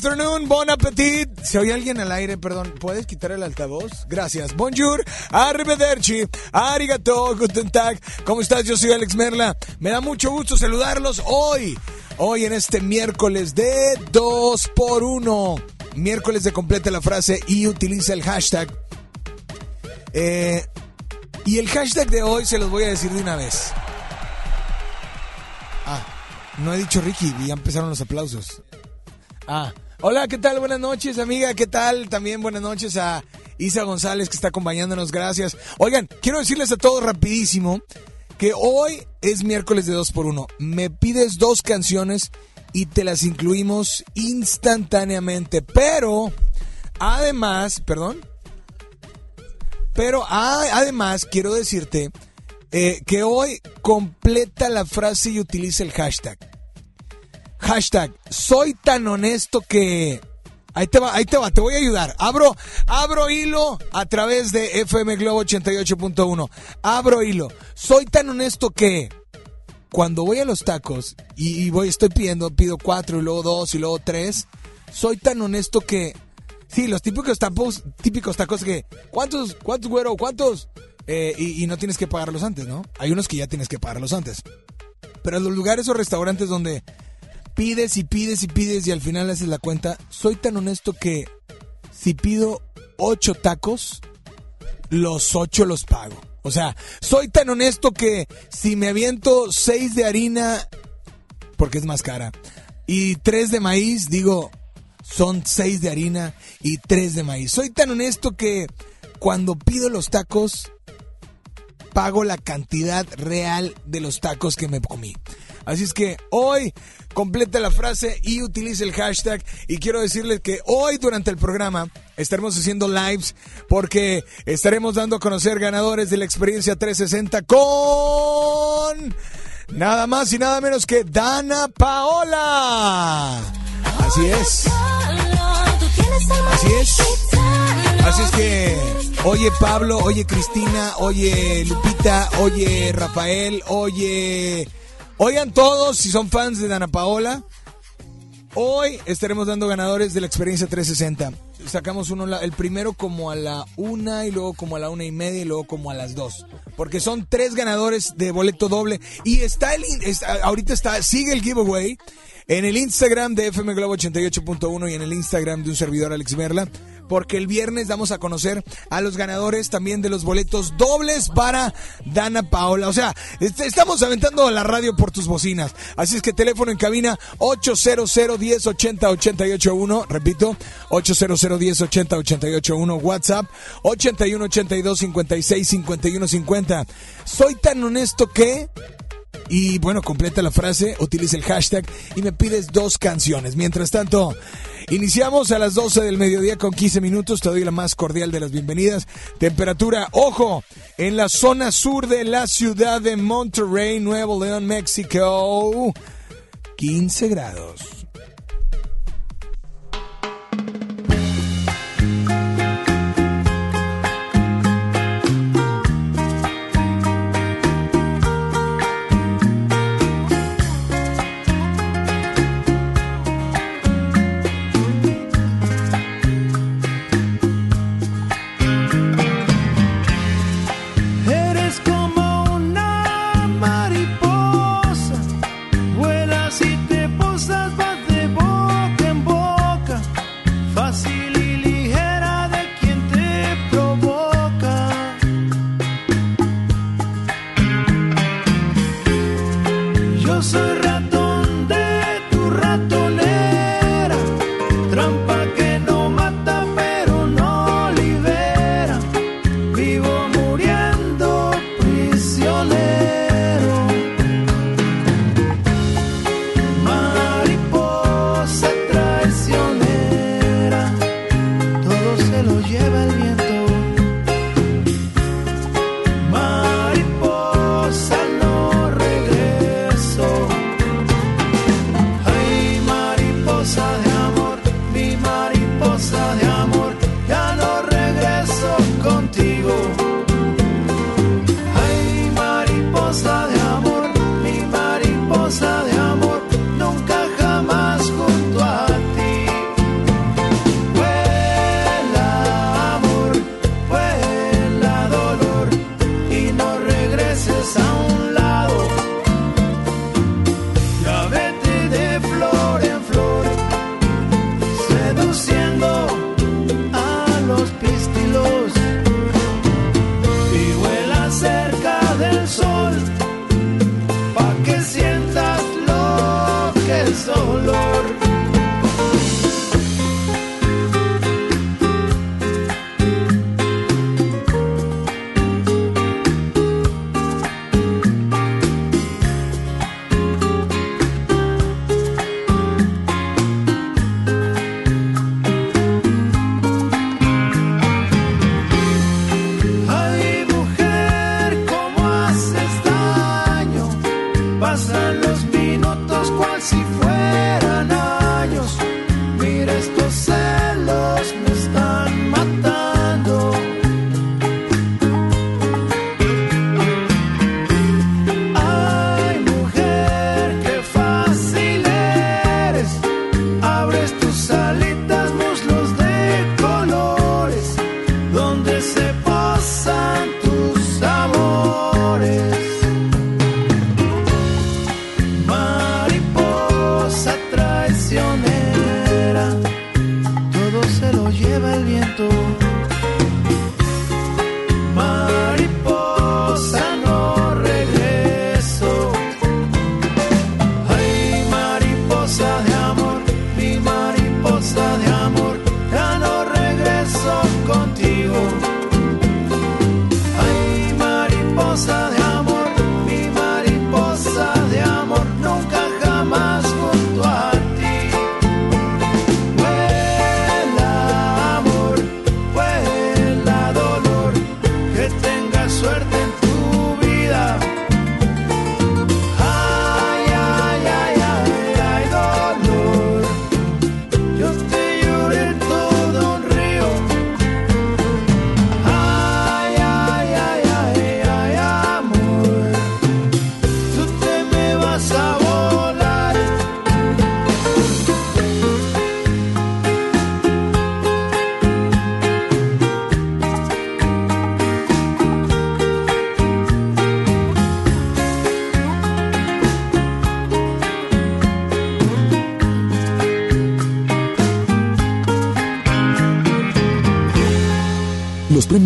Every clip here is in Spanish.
afternoon, bon appetit. Si oye alguien al aire, perdón, ¿puedes quitar el altavoz? Gracias. Bonjour, arrivederci, arigato, guten tag. ¿Cómo estás? Yo soy Alex Merla. Me da mucho gusto saludarlos hoy. Hoy en este miércoles de 2 por 1 Miércoles de completa la frase y utiliza el hashtag. Eh, y el hashtag de hoy se los voy a decir de una vez. Ah, no he dicho Ricky y ya empezaron los aplausos. Ah, hola, ¿qué tal? Buenas noches, amiga, ¿qué tal? También buenas noches a Isa González que está acompañándonos, gracias. Oigan, quiero decirles a todos rapidísimo que hoy es miércoles de 2 por 1 Me pides dos canciones y te las incluimos instantáneamente, pero además, perdón, Pero además quiero decirte eh, que hoy completa la frase y utiliza el hashtag. Hashtag, soy tan honesto que... Ahí te va, ahí te va, te voy a ayudar. Abro, hilo a través de FM Globo 88.1. Abro hilo. Soy tan honesto que cuando voy a los tacos y, estoy pidiendo, pido cuatro y luego dos y luego tres, soy tan honesto que Sí, los típicos tacos, típicos tacos que, ¿cuántos, cuántos, güero, cuántos? Eh, y, no tienes que pagarlos antes, ¿no? Hay unos que ya tienes que pagarlos antes. Pero los lugares o restaurantes donde pides y pides y pides y al final haces la cuenta, soy tan honesto que si pido ocho tacos, los ocho los pago. O sea, soy tan honesto que si me aviento seis de harina, porque es más cara, y tres de maíz, digo, son seis de harina y tres de maíz. Soy tan honesto que cuando pido los tacos, pago la cantidad real de los tacos que me comí. Así es que hoy completa la frase y utilice el hashtag. Y quiero decirles que hoy durante el programa estaremos haciendo lives porque estaremos dando a conocer ganadores de la experiencia 360 con nada más y nada menos que Dana Paola. Así es. Así es. Así es que, oye Pablo, oye Cristina, oye Lupita, oye Rafael, oye... Oigan todos, si son fans de Dana Paola, hoy estaremos dando ganadores de la experiencia 360. Sacamos uno, el primero como a la una y luego como a la una y media y luego como a las dos. Porque son tres ganadores de boleto doble. Y está el, está, ahorita está, sigue el giveaway en el Instagram de FM Globo 88.1 y en el Instagram de un servidor Alex Merla, porque el viernes damos a conocer a los ganadores también de los boletos dobles para Dana Paola. O sea, estamos aventando la radio por tus bocinas. Así es que teléfono en cabina 800 10 80 881, repito, 800 10 80 881, WhatsApp 81 82 56 51 50. Soy tan honesto que y bueno, completa la frase, utiliza el hashtag y me pides dos canciones. Mientras tanto, iniciamos a las 12 del mediodía con 15 minutos. Te doy la más cordial de las bienvenidas. Temperatura, ojo, en la zona sur de la ciudad de Monterrey, Nuevo León, México, 15 grados.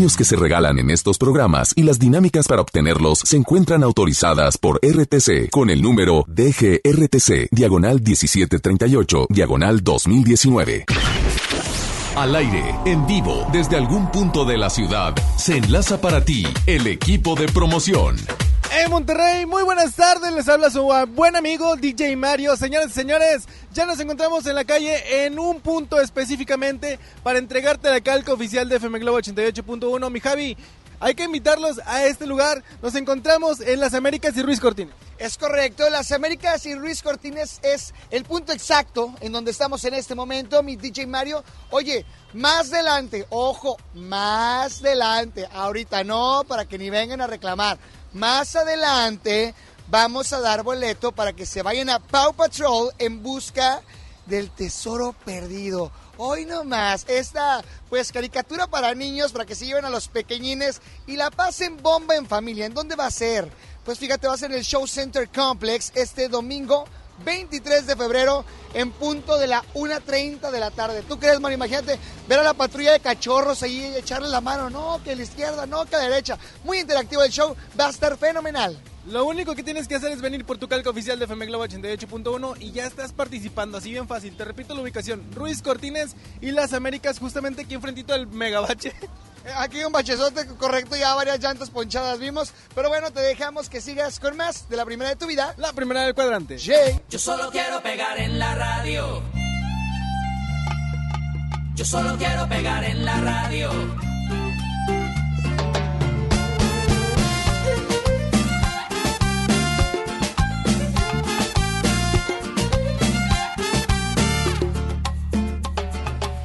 Que se regalan en estos programas y las dinámicas para obtenerlos se encuentran autorizadas por RTC con el número DGRTC, diagonal 1738, diagonal 2019. Al aire, en vivo, desde algún punto de la ciudad, se enlaza para ti el equipo de promoción. En Monterrey, muy buenas tardes, les habla su buen amigo DJ Mario. Señores y señores, ya nos encontramos en la calle en un punto específicamente para entregarte la calca oficial de FM Globo 88.1. Mi Javi, hay que invitarlos a este lugar. Nos encontramos en Las Américas y Ruiz Cortines. Es correcto, Las Américas y Ruiz Cortines es el punto exacto en donde estamos en este momento, mi DJ Mario. Oye, más adelante, ojo, más adelante, ahorita no, para que ni vengan a reclamar. Más adelante vamos a dar boleto para que se vayan a Paw Patrol en busca del tesoro perdido. Hoy nomás, esta pues caricatura para niños, para que se lleven a los pequeñines y la pasen bomba en familia. ¿En dónde va a ser? Pues fíjate, va a ser en el Show Center Complex este domingo 23 de febrero en punto de la 1.30 de la tarde. ¿Tú crees, Mario? Imagínate ver a la patrulla de cachorros ahí echarle la mano. No, que a la izquierda, no, que a la derecha. Muy interactivo el show, va a estar fenomenal. Lo único que tienes que hacer es venir por tu calca oficial de FM Globo 88.1 y ya estás participando, así bien fácil. Te repito la ubicación, Ruiz Cortines y Las Américas, justamente aquí enfrentito del megabache. Aquí un bachezote correcto, ya varias llantas ponchadas vimos. Pero bueno, te dejamos que sigas con más de la primera de tu vida. La primera del cuadrante. Jay. Yo solo quiero pegar en la radio. Yo solo quiero pegar en la radio.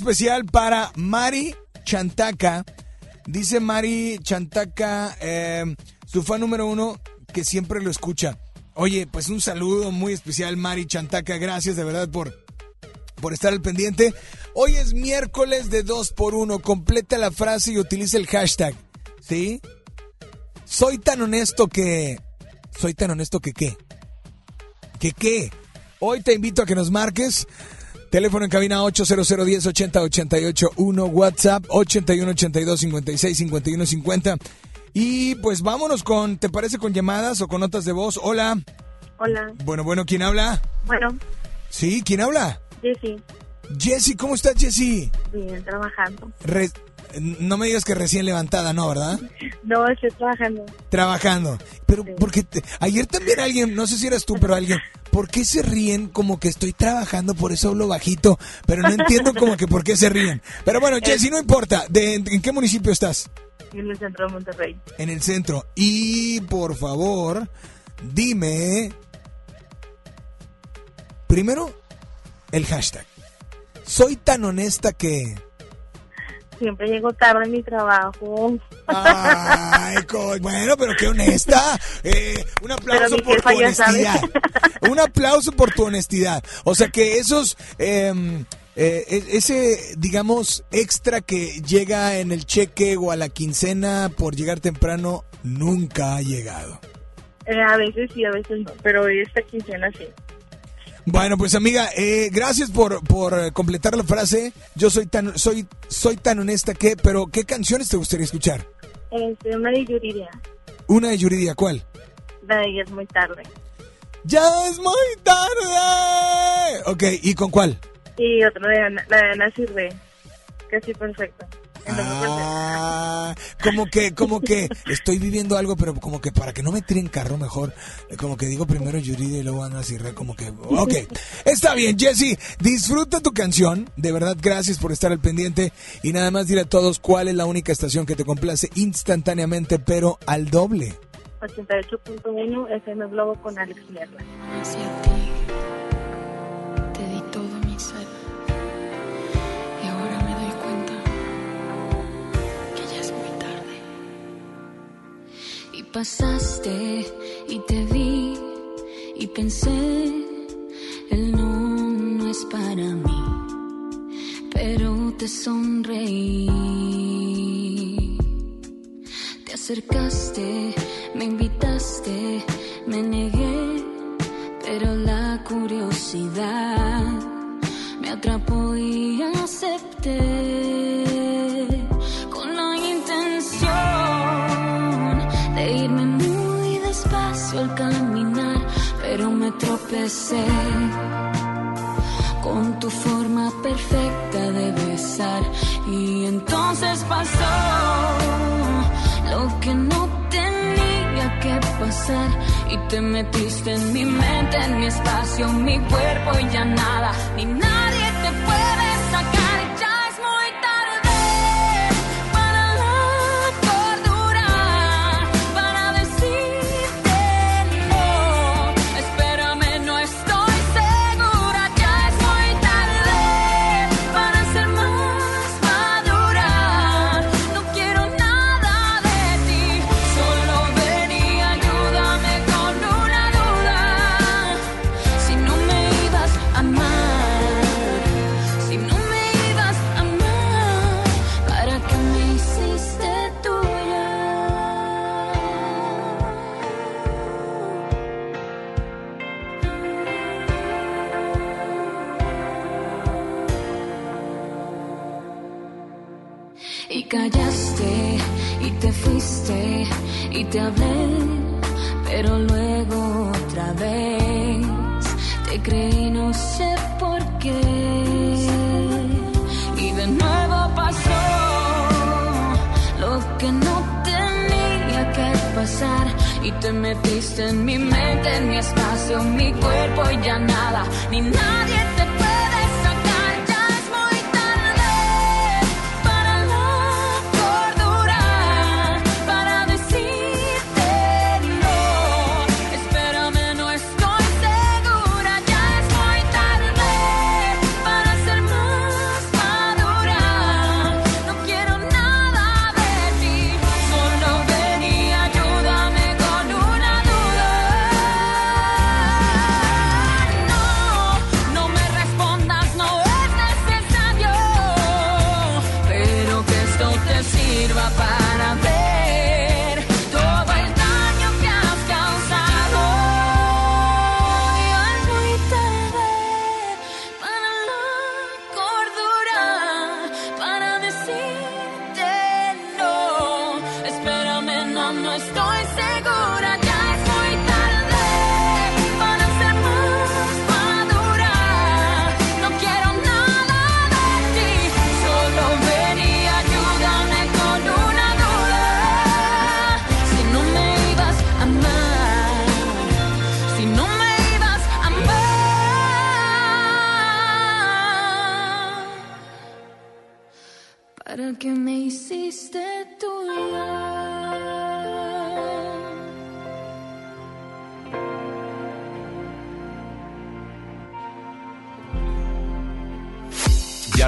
Especial para Mari Chantaca. Dice Mari Chantaca, eh, su fan número uno, que siempre lo escucha. Oye, pues un saludo muy especial, Mari Chantaca. Gracias de verdad por, por estar al pendiente. Hoy es miércoles de 2 por 1 Completa la frase y utiliza el hashtag. ¿Sí? Soy tan honesto que... Soy tan honesto que qué. ¿Que qué? Hoy te invito a que nos marques. Teléfono en cabina 800 10 80 88 1, WhatsApp 81 82 56 51 50. Y pues vámonos con, ¿te parece con llamadas o con notas de voz? Hola. Hola. Bueno, bueno, ¿quién habla? Bueno, Sí, ¿quién habla? Jessy, Jessy, ¿cómo estás, Jessy? bien, trabajando. Re- no me digas que recién levantada, ¿no, verdad? No, estoy trabajando. Trabajando. Pero porque te- ayer también alguien, no sé si eras tú, pero alguien, ¿por qué se ríen como que estoy trabajando, por eso hablo bajito? Pero no entiendo como que por qué se ríen. Pero bueno, Jessy, no importa. ¿De, ¿En qué municipio estás? En el centro de Monterrey. En el centro. Y por favor, dime. Primero, el hashtag. Soy tan honesta que. Siempre llego tarde en mi trabajo. Ay, bueno, pero qué honesta. Eh, un aplauso por tu honestidad. Un aplauso por tu honestidad. O sea que esos, eh, eh, e- ese, digamos, extra que llega en el cheque o a la quincena por llegar temprano, nunca ha llegado. Eh, a veces sí, a veces no. Pero esta quincena sí. Bueno, pues amiga, eh, gracias por, por eh, completar la frase. Yo soy tan, soy, soy tan honesta que, pero ¿qué canciones te gustaría escuchar? Este, una de Yuridia. Una de Yuridia, ¿cuál? La de ella es muy tarde. Ya es muy tarde. Ok, ¿y con cuál? Y otra de Ana, la de Ana Sirve. Casi perfecta. Ah, como que, como que estoy viviendo algo, pero como que para que no me tiren carro mejor, como que digo primero Yuridia y luego Ana Sirre, como que, ok, está bien, Jesse, disfruta tu canción, de verdad, gracias por estar al pendiente. Y nada más dile a todos cuál es la única estación que te complace instantáneamente, pero al doble. 88.1 FM Globo con Alex. Pasaste y te vi y pensé, el no, no es para mí, pero te sonreí. Te acercaste, espacio, mi cuerpo y ya nada, ni nadie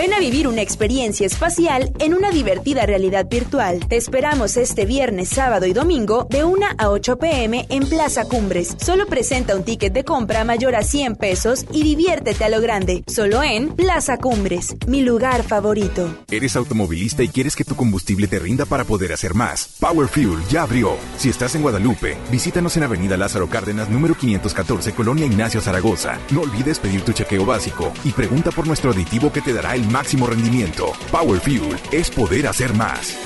Ven a vivir una experiencia espacial en una divertida realidad virtual. Te esperamos este viernes, sábado y domingo de 1 a 8 pm en Plaza Cumbres. Solo presenta un ticket de compra mayor a 100 pesos y diviértete a lo grande. Solo en Plaza Cumbres, mi lugar favorito. ¿Eres automovilista y quieres que tu combustible te rinda para poder hacer más? Power Fuel ya abrió. Si estás en Guadalupe, visítanos en Avenida Lázaro Cárdenas, número 514, Colonia Ignacio Zaragoza. No olvides pedir tu chequeo básico y pregunta por nuestro aditivo que te dará el máximo rendimiento. Power Fuel es poder hacer más.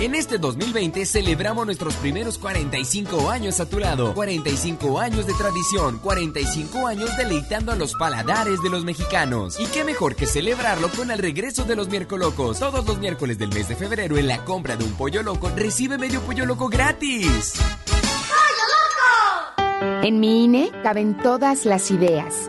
En este 2020 celebramos nuestros primeros 45 años a tu lado. 45 años de tradición, 45 años deleitando a los paladares de los mexicanos. Y qué mejor que celebrarlo con el regreso de los miércolocos. Todos los miércoles del mes de febrero en la compra de un pollo loco recibe medio pollo loco gratis. En mi INE caben todas las ideas,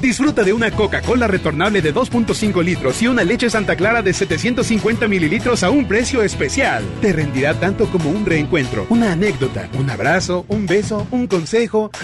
Disfruta de una Coca-Cola retornable de 2.5 litros y una leche Santa Clara de 750 mililitros a un precio especial. Te rendirá tanto como un reencuentro, una anécdota, un abrazo, un beso, un consejo.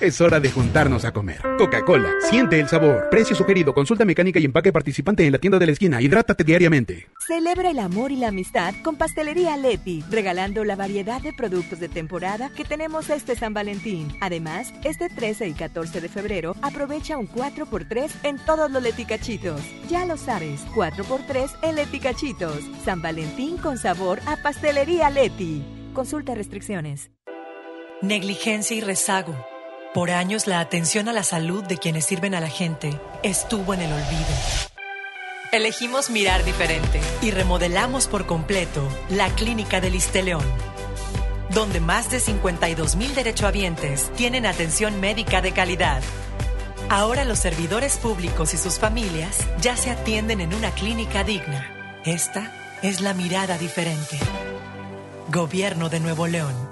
Es hora de juntarnos a comer. Coca-Cola, siente el sabor. Precio sugerido, consulta mecánica y empaque participante en la tienda de la esquina. Hidrátate diariamente. Celebra el amor y la amistad con Pastelería Leti, regalando la variedad de productos de temporada que tenemos este San Valentín. Además, este 13 y 14 de febrero aprovecha un 4x3 en todos los leticachitos. Ya lo sabes, 4x3 en leticachitos. San Valentín con sabor a Pastelería Leti. Consulta restricciones. Negligencia y rezago. Por años la atención a la salud de quienes sirven a la gente estuvo en el olvido. Elegimos mirar diferente y remodelamos por completo la Clínica del León, donde más de 52 mil derechohabientes tienen atención médica de calidad. Ahora los servidores públicos y sus familias ya se atienden en una clínica digna. Esta es la mirada diferente. Gobierno de Nuevo León.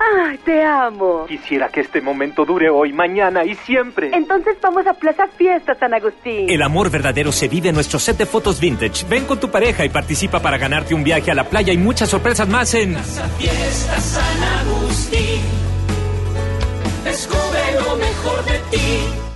¡Ay, te amo! Quisiera que este momento dure hoy, mañana y siempre. Entonces vamos a Plaza Fiesta San Agustín. El amor verdadero se vive en nuestro set de fotos vintage. Ven con tu pareja y participa para ganarte un viaje a la playa y muchas sorpresas más en Fiesta San Agustín. Descubre lo mejor de ti.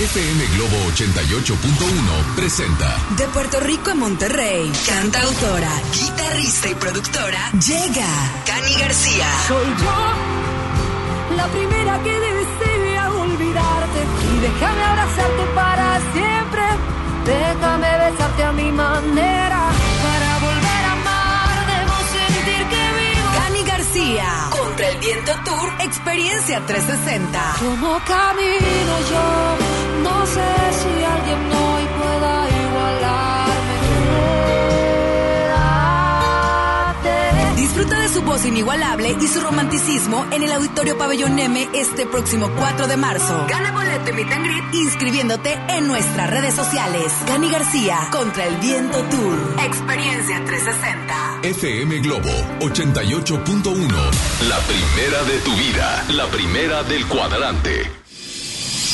FM Globo 88.1 presenta De Puerto Rico a Monterrey, cantautora, guitarrista y productora, llega Cani García. Soy yo, la primera que desea olvidarte. Y déjame abrazarte para siempre. Déjame besarte a mi manera. Tour, experiencia 360. Como camino yo, no sé si alguien hoy pueda igualarme. Voz inigualable y su romanticismo en el Auditorio Pabellón M este próximo 4 de marzo. Gana boleto y meet and greet inscribiéndote en nuestras redes sociales. Cani García, contra el viento tour. Experiencia 360. FM Globo 88.1. La primera de tu vida. La primera del cuadrante.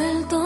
Ya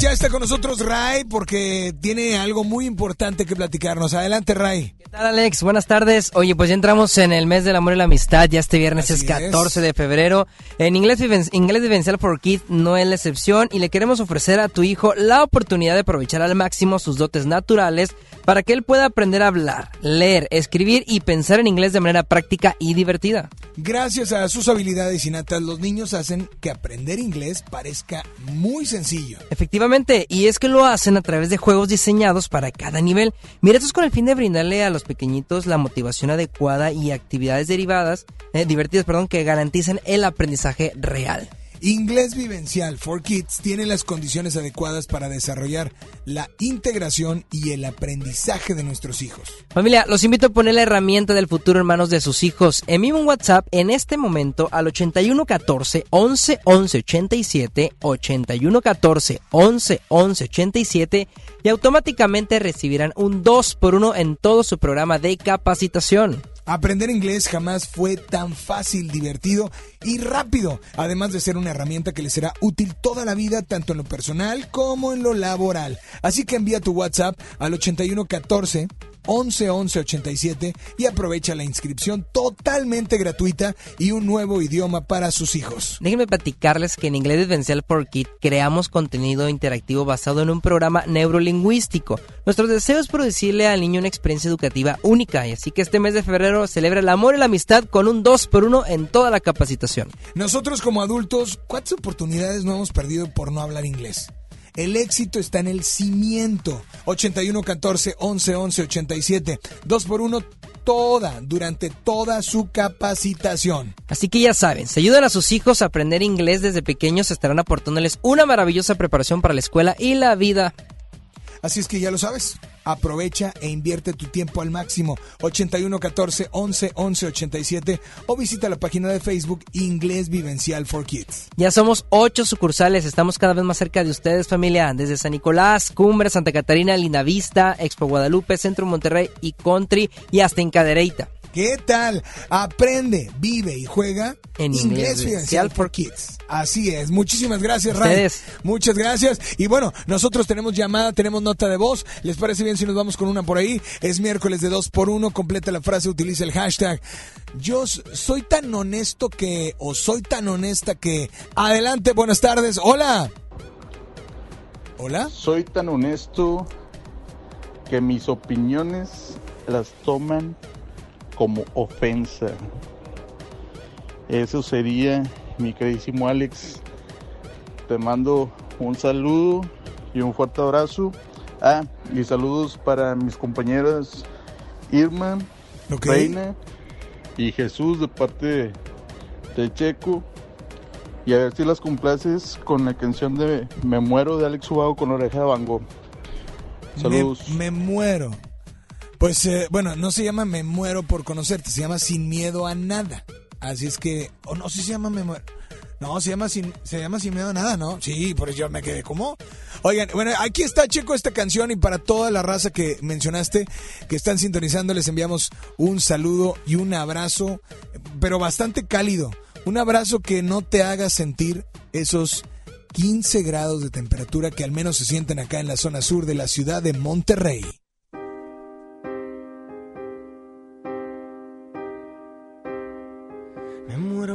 ya está con nosotros Ray porque tiene algo muy importante que platicarnos. Adelante, Ray. ¿Qué tal, Alex? Buenas tardes. Oye, pues ya entramos en el mes del amor y la amistad. Ya este viernes es 14 de febrero. En Inglés, Inglés Vivencial for Kids no es la excepción y le queremos ofrecer a tu hijo la oportunidad de aprovechar al máximo sus dotes naturales para que él pueda aprender a hablar, leer, escribir y pensar en inglés de manera práctica y divertida. Gracias a sus habilidades innatas, los niños hacen que aprender inglés parezca muy sencillo. Efectivamente, y es que lo hacen a través de juegos diseñados para cada nivel. Mira, esto es con el fin de brindarle a los pequeñitos la motivación adecuada y actividades derivadas, eh, divertidas, perdón, que garanticen el aprendizaje real. Inglés Vivencial for Kids tiene las condiciones adecuadas para desarrollar la integración y el aprendizaje de nuestros hijos. Familia, los invito a poner la herramienta del futuro en manos de sus hijos. Envíen un WhatsApp en este momento al 8114 11 11 87, 8114 11 11 87 y automáticamente recibirán un 2 por 1 en todo su programa de capacitación. Aprender inglés jamás fue tan fácil, divertido y rápido, además de ser una herramienta que les será útil toda la vida, tanto en lo personal como en lo laboral. Así que envía tu WhatsApp al 8114 111187 y aprovecha la inscripción totalmente gratuita y un nuevo idioma para sus hijos. Déjenme platicarles que en Inglés Vivencial for Kids creamos contenido interactivo basado en un programa neurolingüístico. Nuestro deseo es producirle al niño una experiencia educativa única y así que este mes de febrero celebra el amor y la amistad con un 2 por 1 en toda la capacitación. Nosotros como adultos, ¿cuántas oportunidades no hemos perdido por no hablar inglés? El éxito está en el cimiento. 81 14 11 11 87. 2 por 1 toda, durante toda su capacitación. Así que ya saben, si ayudan a sus hijos a aprender inglés desde pequeños, estarán aportándoles una maravillosa preparación para la escuela y la vida. Así es que ya lo sabes. Aprovecha e invierte tu tiempo al máximo. 81 14 11 11 87 o visita la página de Facebook Inglés Vivencial for Kids. Ya somos ocho sucursales, estamos cada vez más cerca de ustedes, familia. Desde San Nicolás, Cumbre, Santa Catarina, Linavista, Expo Guadalupe, Centro Monterrey y Country y hasta en Cadereyta. ¿Qué tal? Aprende, vive y juega en Inglés Vivencial for Kids. Así es. Muchísimas gracias, Ray. Muchas gracias. Y bueno, nosotros tenemos llamada, tenemos nota de voz. ¿Les parece bien si nos vamos con una por ahí? Es miércoles de dos por uno. Completa la frase, utiliza el hashtag. Yo soy tan honesto que, o soy tan honesta que. Adelante, buenas tardes. Hola. Hola. Soy tan honesto que mis opiniones las toman como ofensa. Eso sería, mi queridísimo Alex. Te mando un saludo y un fuerte abrazo. Ah, y saludos para mis compañeras Irma, Reina y Jesús de parte de Checo. Y a ver si las complaces con la canción de Me muero de Alex Ubago con oreja de bango. Saludos. me muero. Pues eh, bueno, no se llama Me muero por conocerte, se llama Sin miedo a nada. Así es que, o no, si se llama Me muero. No, se llama sin, se llama sin miedo a nada, ¿no? Sí, por eso yo me quedé como. Oigan, bueno, aquí está Checo esta canción y para toda la raza que mencionaste, que están sintonizando, les enviamos un saludo y un abrazo, pero bastante cálido. Un abrazo que no te haga sentir esos 15 grados de temperatura que al menos se sienten acá en la zona sur de la ciudad de Monterrey.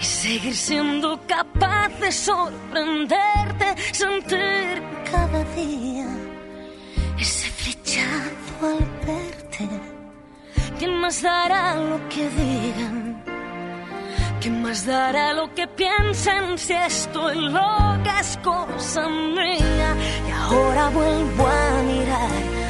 y seguir siendo capaz de sorprenderte, sentir cada día ese flechazo al verte. ¿Quién más dará lo que digan? ¿Quién más dará lo que piensen si estoy loca es cosa mía? Y ahora vuelvo a mirar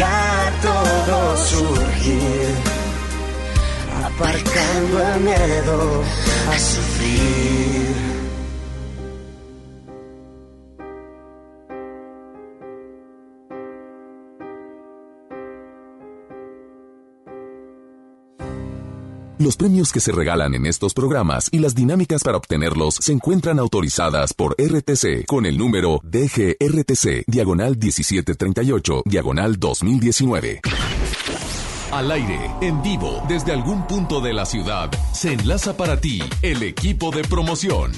dejar todo surgir, aparcando el miedo a sufrir. Los premios que se regalan en estos programas y las dinámicas para obtenerlos se encuentran autorizadas por RTC con el número DGRTC, diagonal 1738, diagonal 2019. Al aire, en vivo, desde algún punto de la ciudad, se enlaza para ti el equipo de promoción.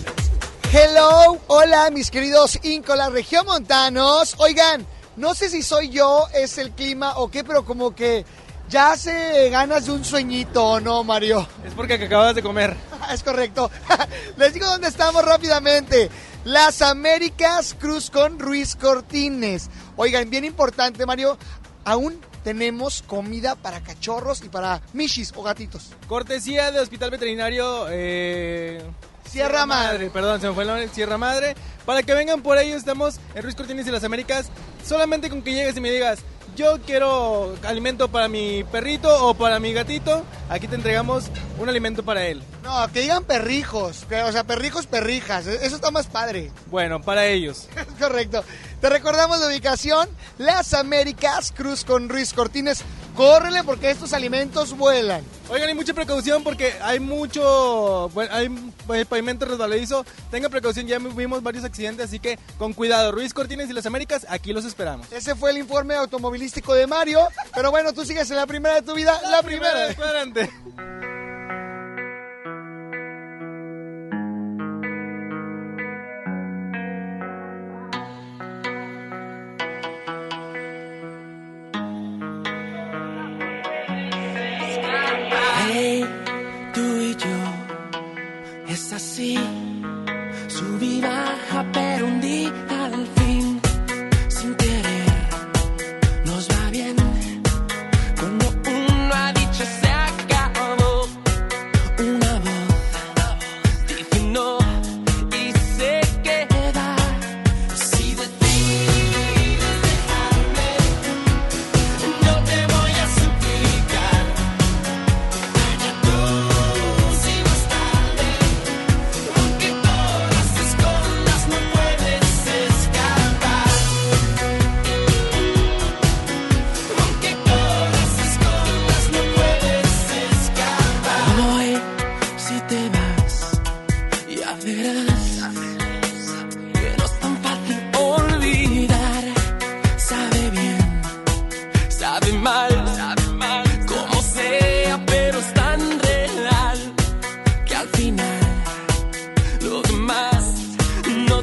Hello, hola mis queridos Incola Regiomontanos. Oigan, no sé si soy yo, es el clima o qué, pero como que ya hace ganas de un sueñito, ¿o no, Mario? Es porque acabas de comer. es correcto. Les digo dónde estamos rápidamente. Las Américas Cruz con Ruiz Cortines. Oigan, bien importante, Mario, aún tenemos comida para cachorros y para michis o gatitos. Cortesía de Hospital Veterinario eh, Sierra Madre. Perdón, se me fue el nombre, Sierra Madre. Para que vengan por ello, estamos en Ruiz Cortines y las Américas. Solamente con que llegues y me digas, yo quiero alimento para mi perrito o para mi gatito, aquí te entregamos un alimento para él. No, que digan perrijos, o sea, perrijos, perrijas, e-, eso está más padre. Bueno, para ellos. Correcto. Te recordamos la ubicación, Las Américas, Cruz con Ruiz Cortines. Córrele porque estos alimentos vuelan. Oigan, y mucha precaución porque hay mucho, bueno, hay pavimento resbaladizo. Tenga precaución, ya vimos varios accidentes, así que con cuidado. Ruiz Cortines y las Américas, aquí los esperamos. Ese fue el informe automovilístico de Mario. Pero bueno, tú sigues en la primera de tu vida, la, primera. del cuadrante.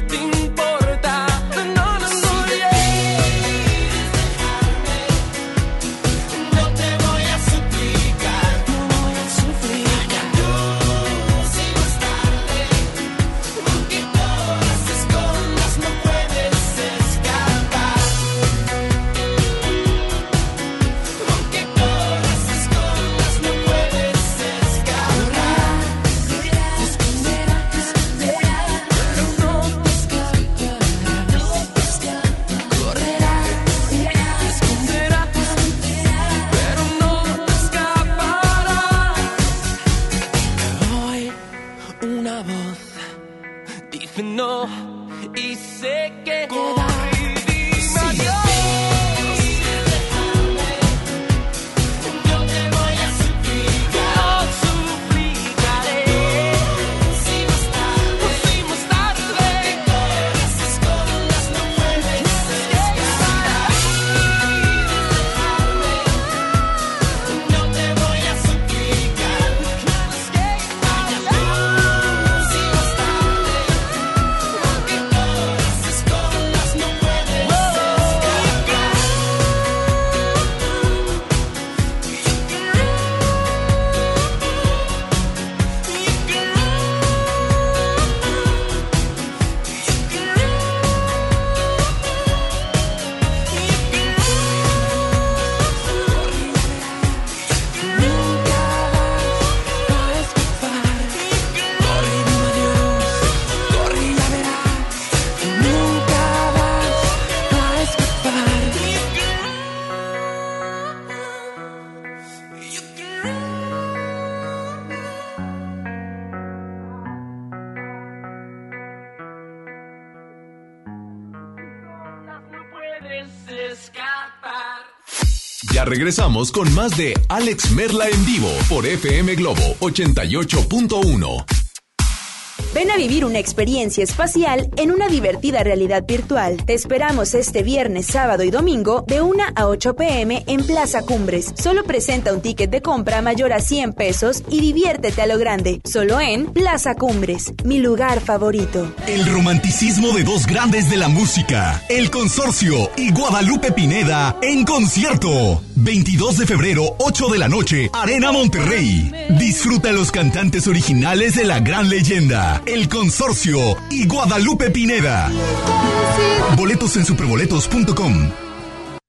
little regresamos con más de Alex Merla en vivo por FM Globo 88.1. Ven a vivir una experiencia espacial en una divertida realidad virtual. Te esperamos este viernes, sábado y domingo de 1 a 8 pm en Plaza Cumbres. Solo presenta un ticket de compra mayor a 100 pesos y diviértete a lo grande. Solo en Plaza Cumbres, mi lugar favorito. El romanticismo de dos grandes de la música, El Consorcio y Guadalupe Pineda en concierto. 22 de febrero, 8 de la noche, Arena Monterrey. Disfruta los cantantes originales de la gran leyenda, El Consorcio y Guadalupe Pineda. Boletos en superboletos.com.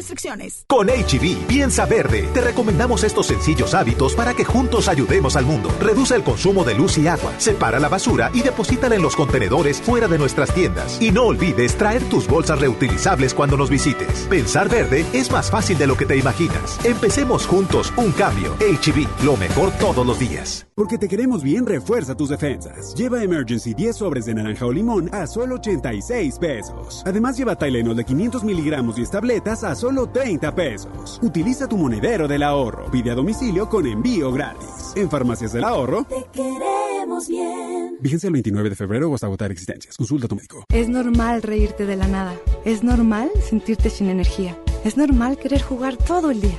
Restricciones. Con HB, piensa verde. Te recomendamos estos sencillos hábitos para que juntos ayudemos al mundo. Reduce el consumo de luz y agua, separa la basura y deposítala en los contenedores fuera de nuestras tiendas. Y no olvides traer tus bolsas reutilizables cuando nos visites. Pensar verde es más fácil de lo que te imaginas. Empecemos juntos un cambio. HB, lo mejor todos los días. Porque te queremos bien, refuerza tus defensas. Lleva Emergency 10 sobres de naranja o limón a solo 86 pesos. Además, lleva Tylenol de 500 miligramos y tabletas a solo 30 pesos. Utiliza tu monedero del ahorro. Pide a domicilio con envío gratis. En Farmacias del Ahorro. Te queremos bien. Vigencia el 29 de febrero o hasta agotar existencias. Consulta a tu médico. Es normal reírte de la nada. Es normal sentirte sin energía. Es normal querer jugar todo el día.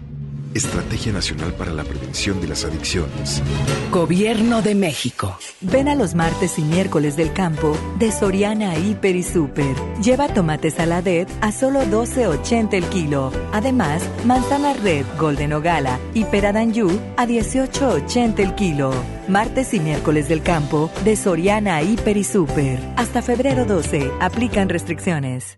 Estrategia Nacional para la Prevención de las Adicciones. Gobierno de México. Ven a los martes y miércoles del campo de Soriana Hiper y Super. Lleva tomates saladet a solo 12.80 el kilo. Además, manzana red, golden o gala y peradanyu a 18.80 el kilo. Martes y miércoles del campo de Soriana Hiper y Super. Hasta febrero 12. Aplican restricciones.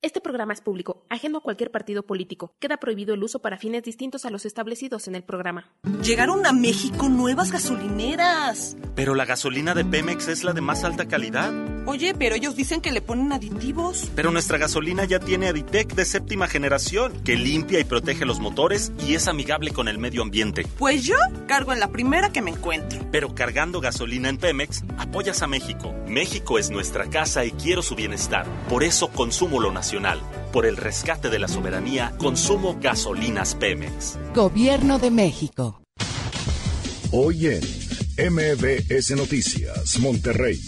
Este programa es público, ajeno a cualquier partido político. Queda prohibido el uso para fines distintos a los establecidos en el programa. Llegaron a México nuevas gasolineras. Pero la gasolina de Pemex es la de más alta calidad. Oye, pero ellos dicen que le ponen aditivos. Pero nuestra gasolina ya tiene Aditec de séptima generación, que limpia y protege los motores y es amigable con el medio ambiente. Pues yo cargo en la primera que me encuentro. Pero cargando gasolina en Pemex, apoyas a México. México es nuestra casa y quiero su bienestar. Por eso consumo lo nacional. Por el rescate de la soberanía, consumo gasolinas Pemex. Gobierno de México. Hoy en MBS Noticias, Monterrey.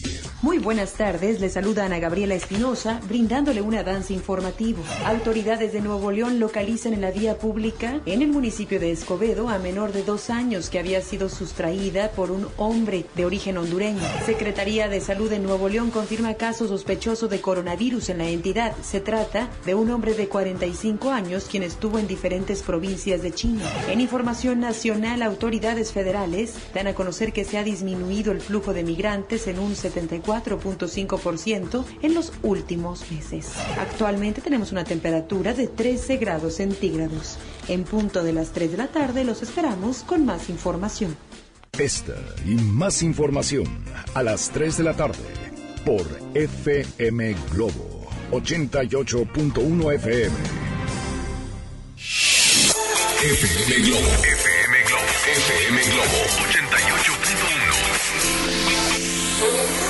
Muy buenas tardes, le saluda Ana Gabriela Espinosa, brindándole un avance informativo. Autoridades de Nuevo León localizan en la vía pública, en el municipio de Escobedo, a menor de dos años que había sido sustraída por un hombre de origen hondureño. Secretaría de Salud de Nuevo León confirma caso sospechoso de coronavirus en la entidad. Se trata de un hombre de 45 años quien estuvo en diferentes provincias de China. En información nacional, autoridades federales dan a conocer que se ha disminuido el flujo de migrantes en un 74 4.5% en los últimos meses. Actualmente tenemos una temperatura de 13 grados centígrados. En punto de las 3 de la tarde los esperamos con más información. Esta y más información a las 3 de la tarde por FM Globo 88.1 FM. FM Globo. FM Globo. FM Globo 88.1.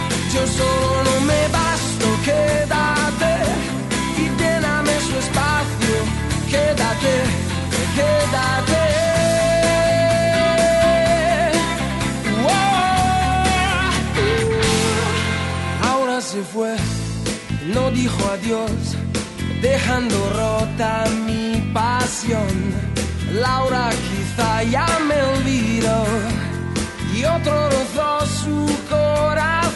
Yo solo no me basto, quédate y lléname su espacio, quédate, quédate. Laura se fue, no dijo adiós, dejando rota mi pasión. Laura quizá ya me olvidó y otro rozó su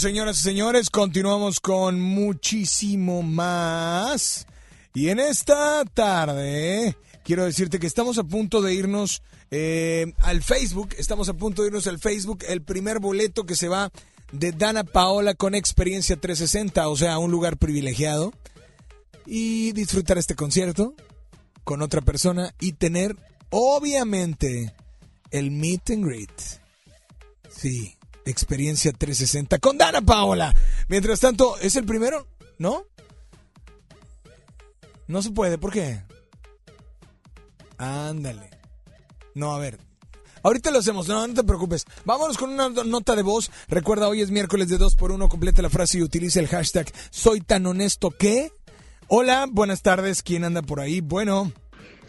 Señoras y señores, continuamos con muchísimo más. Y en esta tarde quiero decirte que estamos a punto de irnos eh, al Facebook, estamos a punto de irnos al Facebook, el primer boleto que se va de Dana Paola con experiencia 360, o sea, un lugar privilegiado, y disfrutar este concierto con otra persona y tener, obviamente, el meet and greet. Sí, experiencia 360 con Dana Paola. Mientras tanto, ¿es el primero? ¿No? No se puede, ¿por qué? Ándale. No, a ver. Ahorita lo hacemos, no, no te preocupes. Vámonos con una nota de voz. Recuerda, hoy es miércoles de 2 por 1 Completa la frase y utiliza el hashtag Soy tan honesto que. Hola, buenas tardes. ¿Quién anda por ahí? Bueno.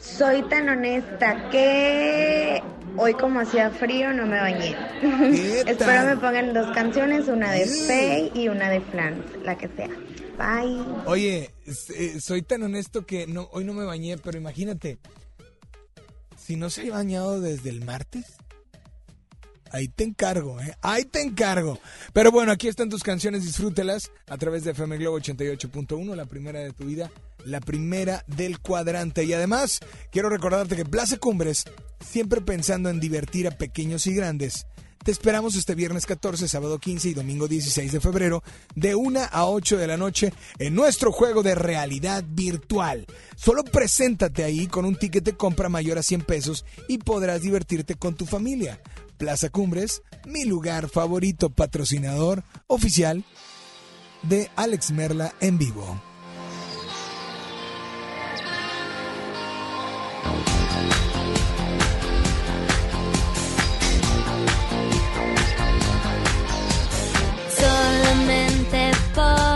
Soy tan honesta que hoy como hacía frío no me bañé. Espero me pongan dos canciones, una de Faye y una de Flan, la que sea. Bye. Oye, eh, soy tan honesto que no, hoy no me bañé, pero imagínate, si no se ha bañado desde el martes, ahí te encargo, ¿eh? Ahí te encargo. Pero bueno, aquí están tus canciones, disfrútelas a través de FM Globo 88.1, la primera de tu vida, la primera del cuadrante. Y además, quiero recordarte que Plaza Cumbres, siempre pensando en divertir a pequeños y grandes, te esperamos este viernes 14, sábado 15 y domingo 16 de febrero, de 1 a 8 de la noche, en nuestro juego de realidad virtual. Solo preséntate ahí con un ticket de compra mayor a 100 pesos y podrás divertirte con tu familia. Plaza Cumbres, mi lugar favorito, patrocinador oficial de Alex Merla en vivo. Solamente porque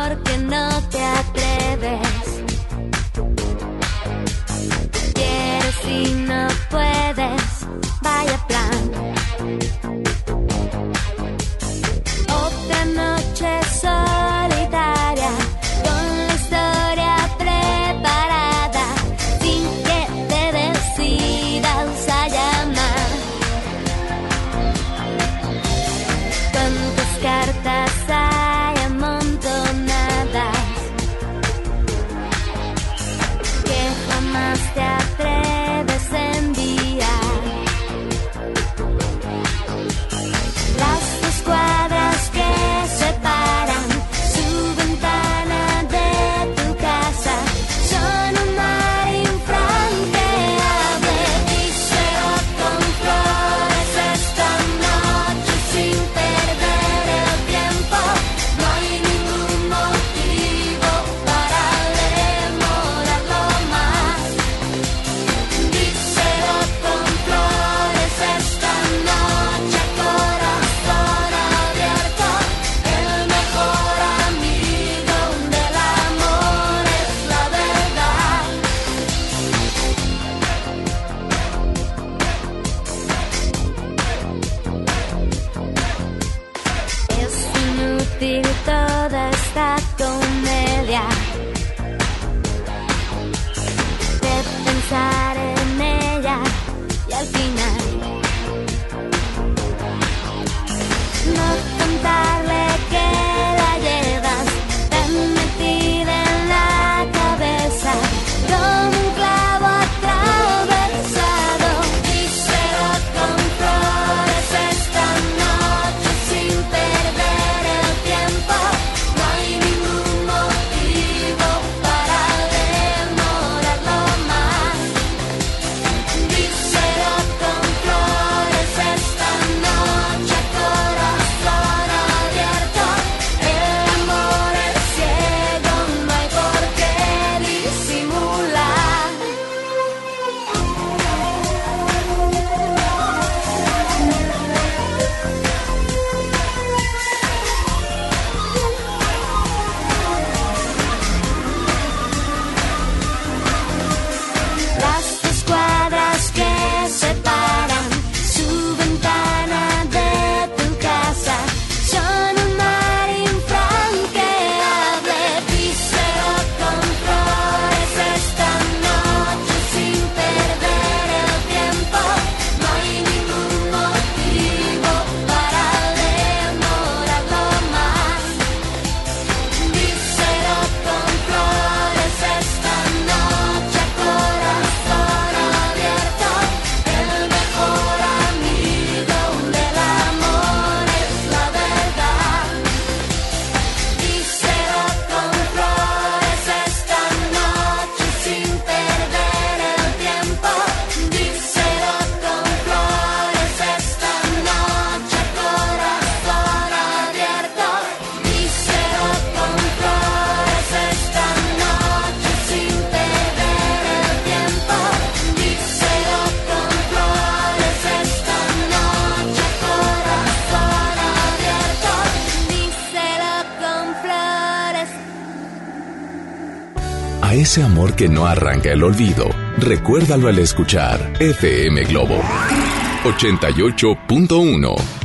Ese amor que no arranca el olvido, recuérdalo al escuchar FM Globo 88.1.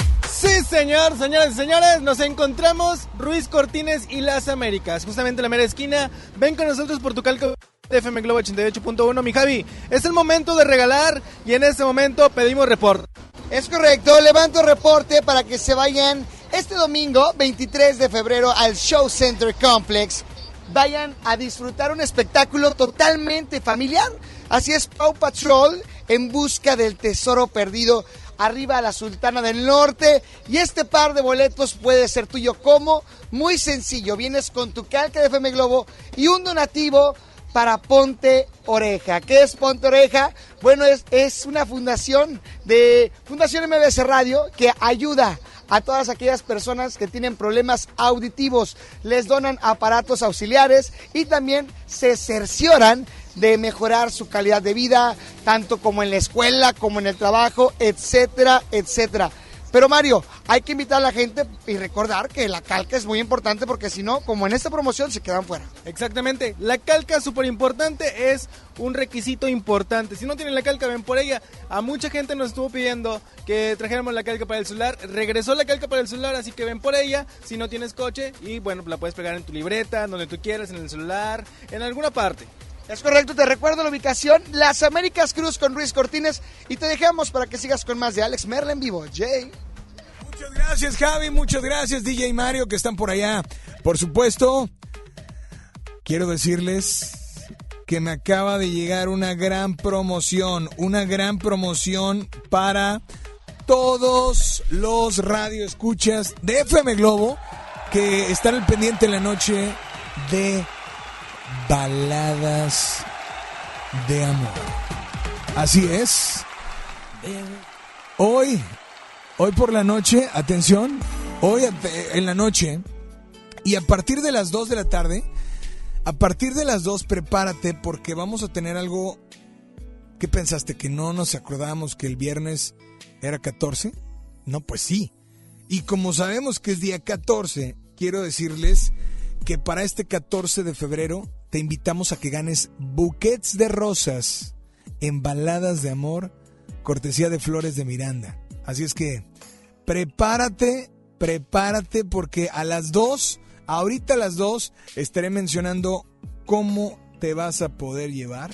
Sí, señor, señores y señores, nos encontramos Ruiz Cortines y las Américas, justamente en la mera esquina. Ven con nosotros por tu calco de FM Globo 88.1. Mi Javi, es el momento de regalar y en este momento pedimos report. Es correcto, levanto reporte para que se vayan este domingo, 23 de febrero, al Show Center Complex. Vayan a disfrutar un espectáculo totalmente familiar. Así es, Paw Patrol en busca del tesoro perdido arriba a la Sultana del Norte. Y este par de boletos puede ser tuyo como muy sencillo. Vienes con tu calca de FM Globo y un donativo para Ponte Oreja. ¿Qué es Ponte Oreja? Bueno, es, es una fundación de Fundación MBS Radio que ayuda a todas aquellas personas que tienen problemas auditivos. Les donan aparatos auxiliares y también se cercioran de mejorar su calidad de vida, tanto como en la escuela, como en el trabajo, etcétera, etcétera. Pero Mario, hay que invitar a la gente y recordar que la calca es muy importante porque si no, como en esta promoción, se quedan fuera. Exactamente, la calca súper importante es un requisito importante. Si no tienen la calca, ven por ella. A mucha gente nos estuvo pidiendo que trajéramos la calca para el celular. Regresó la calca para el celular, así que ven por ella. Si no tienes coche, y bueno, la puedes pegar en tu libreta, donde tú quieras, en el celular, en alguna parte. Es correcto, te recuerdo la ubicación, Las Américas Cruz con Ruiz Cortines y te dejamos para que sigas con más de Alex Merla en vivo. Jay. Muchas gracias, Javi. Muchas gracias, DJ Mario, que están por allá. Por supuesto, quiero decirles que me acaba de llegar una gran promoción. Una gran promoción para todos los radioescuchas de FM Globo que están al pendiente en la noche de baladas de amor. Así es. Hoy, hoy por la noche, atención, hoy en la noche y a partir de las 2 de la tarde, a partir de las 2 prepárate porque vamos a tener algo ¿Qué pensaste? ¿Que no nos acordábamos que el viernes era 14? No, pues sí. Y como sabemos que es día 14, quiero decirles que para este 14 de febrero te invitamos a que ganes buquets de rosas en baladas de amor, cortesía de Flores de Miranda. Así es que prepárate, prepárate porque a las 2, ahorita a las 2, estaré mencionando cómo te vas a poder llevar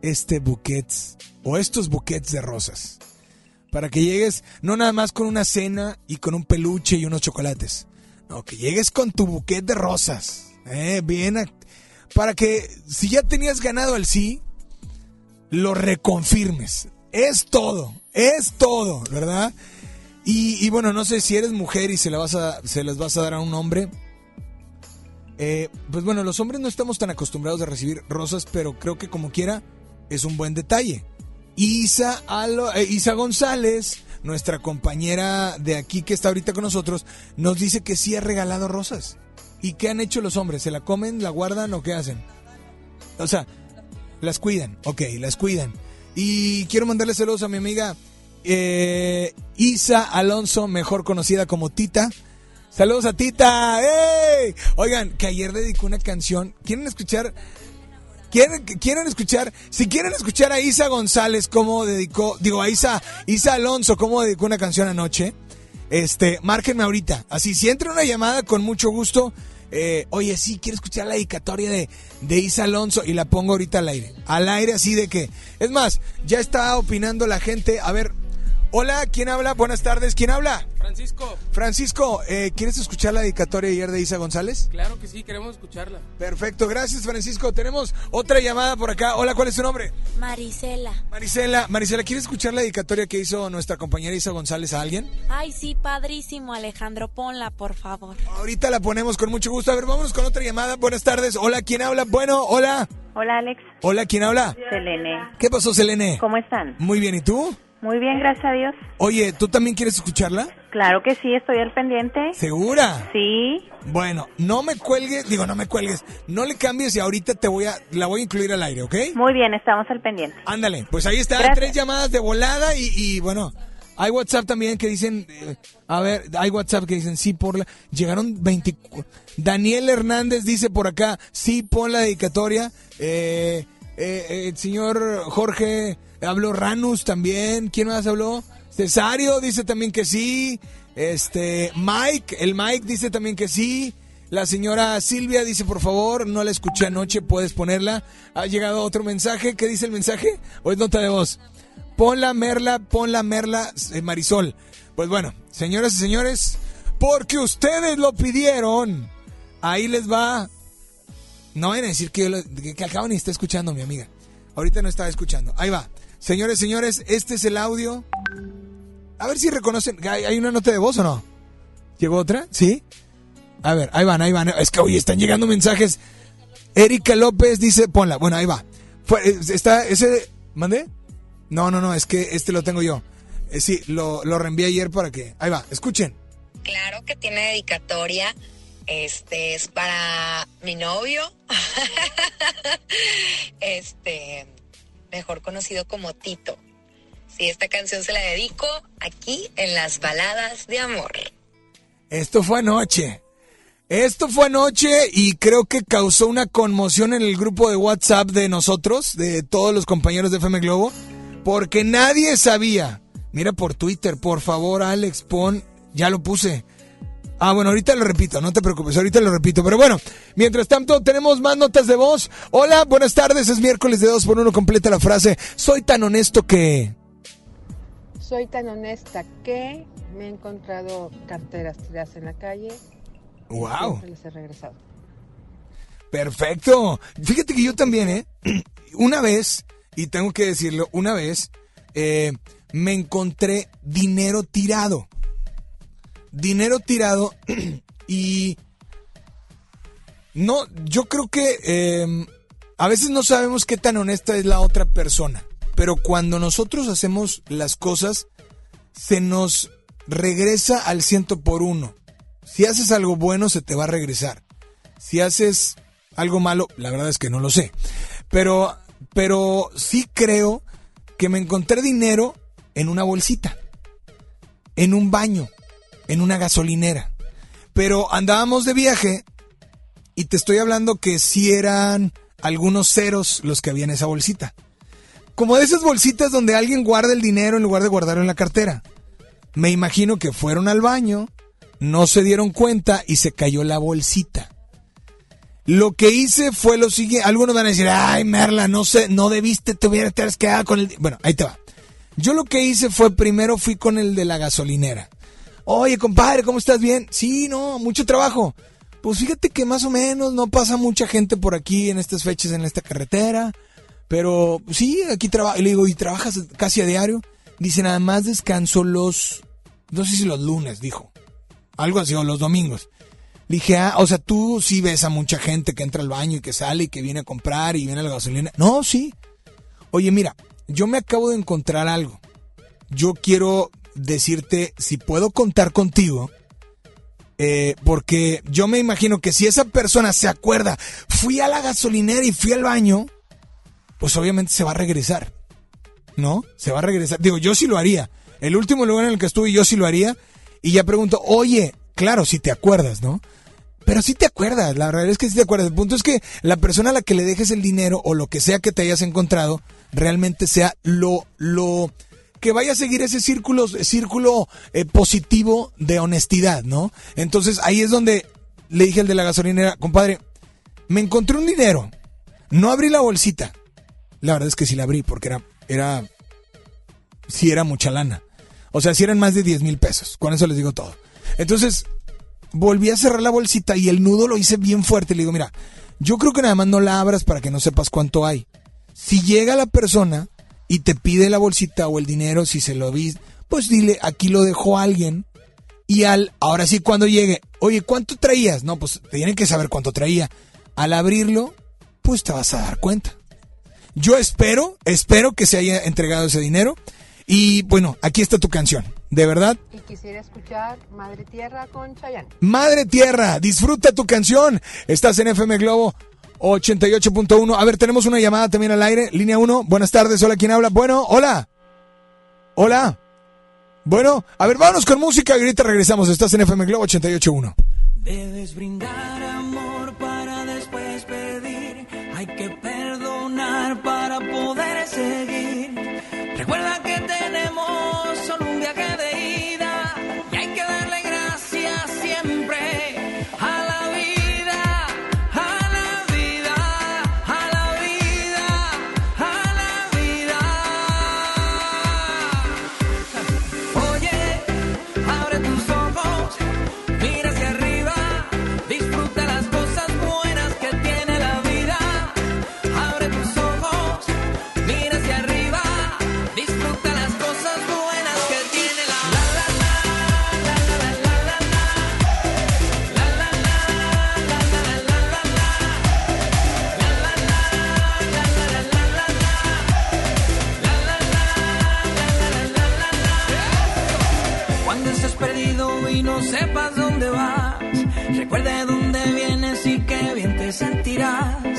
este buquet o estos buquets de rosas. Para que llegues no nada más con una cena y con un peluche y unos chocolates. No, que llegues con tu buquet de rosas. Eh, bien. Para que si ya tenías ganado el sí, lo reconfirmes. Es todo, es todo, ¿verdad? Y, bueno, no sé si eres mujer y se, la vas a, las vas a dar a un hombre. Eh, pues bueno, los hombres no estamos tan acostumbrados a recibir rosas, pero creo que como quiera es un buen detalle. Isa, eh, Isa González, nuestra compañera de aquí que está ahorita con nosotros, nos dice que sí ha regalado rosas. ¿Y qué han hecho los hombres? ¿Se la comen, la guardan o qué hacen? O sea, las cuidan, ok, las cuidan. Y quiero mandarle saludos a mi amiga eh, Isa Alonso, mejor conocida como Tita. Saludos a Tita. ¡Ey! Oigan, que ayer dedicó una canción. ¿Quieren escuchar? ¿Quieren, quieren escuchar? Si quieren escuchar a Isa González cómo dedicó, digo a Isa, Isa Alonso cómo dedicó una canción anoche, este, márquenme ahorita. Así, si entra una llamada con mucho gusto, eh, oye, sí, quiero escuchar la dedicatoria de, de Isa Alonso y la pongo ahorita al aire. Al aire así de que, es más, ya está opinando la gente. A ver, hola, ¿quién habla? Buenas tardes, ¿quién habla? Francisco, Francisco, eh, ¿quieres escuchar la dedicatoria ayer de Isa González? claro que sí, queremos escucharla. Perfecto, gracias Francisco. Tenemos otra llamada por acá. Hola, ¿cuál es tu nombre? Marisela. Marisela, Marisela, ¿quieres escuchar la dedicatoria que hizo nuestra compañera Isa González a alguien? Ay, sí, padrísimo, Alejandro, ponla, por favor. Ahorita la ponemos con mucho gusto. A ver, vámonos con otra llamada. Buenas tardes. Hola, ¿quién habla? Bueno, hola. Hola Alex, Hola, ¿quién habla? Selene. ¿Qué pasó, Selene? ¿Cómo están? Muy bien, ¿y tú? Muy bien, gracias a Dios. Oye, ¿tú también quieres escucharla? Claro que sí, estoy al pendiente. ¿Segura? Sí. Bueno, no me cuelgues, digo, no me cuelgues, no le cambies y ahorita te voy a, la voy a incluir al aire, ¿ok? Muy bien, estamos al pendiente. Ándale, pues ahí está, Gracias. tres llamadas de volada y, y, bueno, hay WhatsApp también que dicen, eh, a ver, hay WhatsApp que dicen, sí, por la, llegaron 20, Daniel Hernández dice por acá, sí, pon la dedicatoria, eh, eh, el señor Jorge habló Ranus también, ¿quién más habló? Cesario dice también que sí, este, Mike, el Mike dice también que sí, la señora Silvia dice, por favor, no la escuché anoche, puedes ponerla. Ha llegado otro mensaje. ¿Qué dice el mensaje? ¿O es nota de voz? Ponla, Merla, ponla, Merla, eh, Marisol. Pues bueno, señoras y señores, porque ustedes lo pidieron, ahí les va. No vayan a decir que, yo lo- que, que acaban y está escuchando mi amiga. Ahorita no estaba escuchando. Ahí va. Señores, señores, este es el audio. A ver si reconocen. ¿Hay, una nota de voz o no? ¿Llegó otra? ¿Sí? A ver, ahí van, ahí van. Es que, oye, están llegando mensajes. Erika López dice, ponla. Bueno, ahí va. Fue, eh, está, ese, ¿mandé? No, no, no, es que este lo tengo yo. Eh, sí, lo, lo reenvié ayer para que, ahí va, escuchen. Claro que tiene dedicatoria. Este es para mi novio. este, mejor conocido como Tito. Sí, esta canción se la dedico aquí en las baladas de amor. Esto fue anoche. Esto fue anoche y creo que causó una conmoción en el grupo de WhatsApp de nosotros, de todos los compañeros de FM Globo, porque nadie sabía. Mira por Twitter, por favor, Alex, pon, ya lo puse. Ah, bueno, ahorita lo repito, no te preocupes, ahorita lo repito. Pero bueno, mientras tanto, tenemos más notas de voz. Hola, buenas tardes, es miércoles de 2 por 1 completa la frase. Soy tan honesto que... Soy tan honesta que me he encontrado carteras tiradas en la calle. Wow. Siempre les he regresado. Perfecto. Fíjate que yo también, ¿eh? Una vez, y tengo que decirlo, una vez eh, me encontré dinero tirado. Dinero tirado y... No, yo creo que eh, a veces no sabemos qué tan honesta es la otra persona, pero cuando nosotros hacemos las cosas, se nos regresa al ciento por uno. Si haces algo bueno, se te va a regresar. Si haces algo malo, la verdad es que no lo sé. Pero, pero sí creo que me encontré dinero en una bolsita, en un baño, en una gasolinera. Pero andábamos de viaje y te estoy hablando que sí eran algunos ceros los que había en esa bolsita. Como de esas bolsitas donde alguien guarda el dinero en lugar de guardarlo en la cartera. Me imagino que fueron al baño, no se dieron cuenta y se cayó la bolsita. Lo que hice fue lo siguiente. Algunos van a decir, ay, Merla, no sé, no debiste, te hubieras quedado con el... di-". Bueno, ahí te va. Yo lo que hice fue primero fui con el de la gasolinera. Oye, compadre, ¿cómo estás? ¿Bien? Sí, no, mucho trabajo. Pues fíjate que más o menos no pasa mucha gente por aquí en estas fechas en esta carretera. Pero sí, aquí trabajo. Le digo, ¿y trabajas casi a diario? Dice, nada más descanso los... No sé si los lunes, dijo. Algo así, o los domingos. Le dije, ah, o sea, tú sí ves a mucha gente que entra al baño y que sale y que viene a comprar y viene a la gasolina. No, sí. Oye, mira, yo me acabo de encontrar algo. Yo quiero decirte si puedo contar contigo. eh, porque yo me imagino que si esa persona se acuerda, fui a la gasolinera y fui al baño, pues obviamente se va a regresar. ¿No? Se va a regresar. Digo, yo sí lo haría. El último lugar en el que estuve, yo sí lo haría. Y ya pregunto, oye, claro, si te acuerdas, ¿no? Pero sí te acuerdas, la verdad es que sí te acuerdas. El punto es que la persona a la que le dejes el dinero o lo que sea que te hayas encontrado, realmente sea lo, lo, que vaya a seguir ese círculo, círculo eh, positivo de honestidad, ¿no? Entonces ahí es donde le dije al de la gasolinera, compadre, me encontré un dinero, no abrí la bolsita. La verdad es que sí la abrí porque era, era, sí era mucha lana. O sea, sí eran más de 10 mil pesos. Con eso les digo todo. Entonces, volví a cerrar la bolsita y el nudo lo hice bien fuerte. Le digo, mira, yo creo que nada más no la abras para que no sepas cuánto hay. Si llega la persona y te pide la bolsita o el dinero, si se lo vi, pues dile, aquí lo dejó alguien. Y al, ahora sí, cuando llegue, oye, ¿cuánto traías? No, pues tienen que saber cuánto traía. Al abrirlo, pues te vas a dar cuenta. Yo espero, espero que se haya entregado ese dinero. Y bueno, aquí está tu canción. De verdad, Y quisiera escuchar Madre Tierra con Chayanne. Madre Tierra, disfruta tu canción. Estás en FM Globo 88.1. A ver, tenemos una llamada también al aire. Línea 1. Buenas tardes. Hola, ¿quién habla? Bueno, hola. Hola. Bueno, a ver, vámonos con música y regresamos. Estás en FM Globo 88.1. Debes brindar estés perdido y no sepas dónde vas. Recuerde dónde vienes y qué bien te sentirás.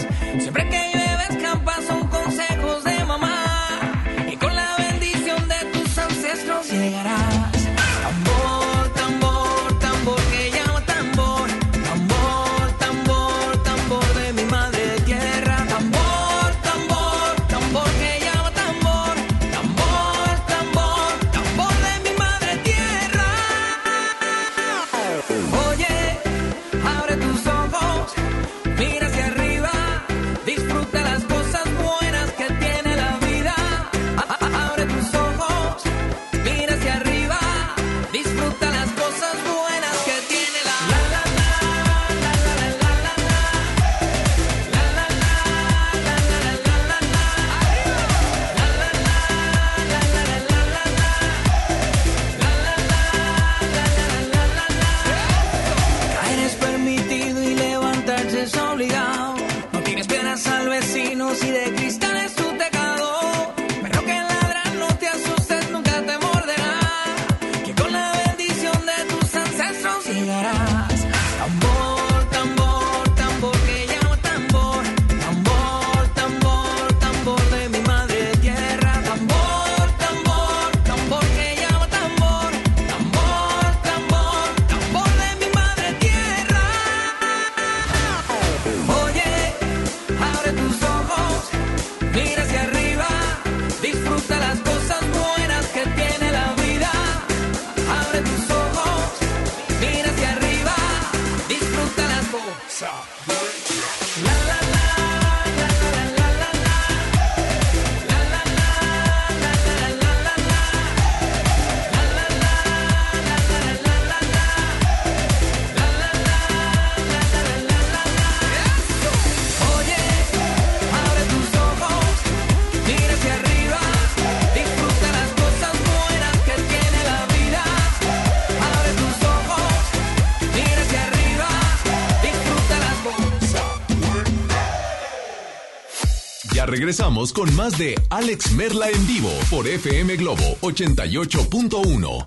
Regresamos con más de Alex Merla en vivo por FM Globo 88.1.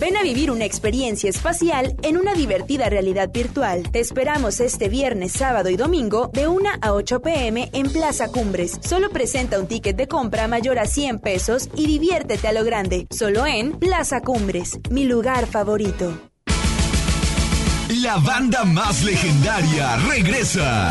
Ven a vivir una experiencia espacial en una divertida realidad virtual. Te esperamos este viernes, sábado y domingo de 1 a 8 pm en Plaza Cumbres. Solo presenta un ticket de compra mayor a 100 pesos y diviértete a lo grande. Solo en Plaza Cumbres, mi lugar favorito. La banda más legendaria regresa.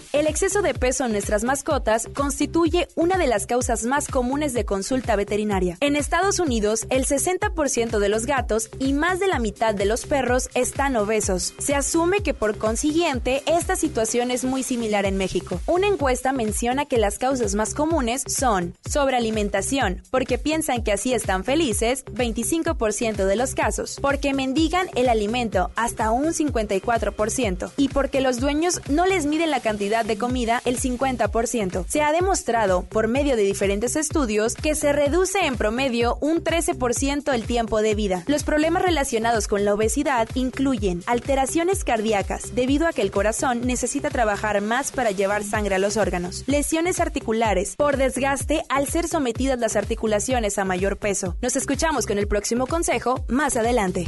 El exceso de peso en nuestras mascotas constituye una de las causas más comunes de consulta veterinaria. En Estados Unidos, el 60% de los gatos y más de la mitad de los perros están obesos. Se asume que por consiguiente esta situación es muy similar en México. Una encuesta menciona que las causas más comunes son sobrealimentación, porque piensan que así están felices, 25% de los casos, porque mendigan el alimento, hasta un 54%, y porque los dueños no les miden la cantidad de comida el 50%. Se ha demostrado por medio de diferentes estudios que se reduce en promedio un 13% el tiempo de vida. Los problemas relacionados con la obesidad incluyen alteraciones cardíacas debido a que el corazón necesita trabajar más para llevar sangre a los órganos, lesiones articulares por desgaste al ser sometidas las articulaciones a mayor peso. Nos escuchamos con el próximo consejo más adelante.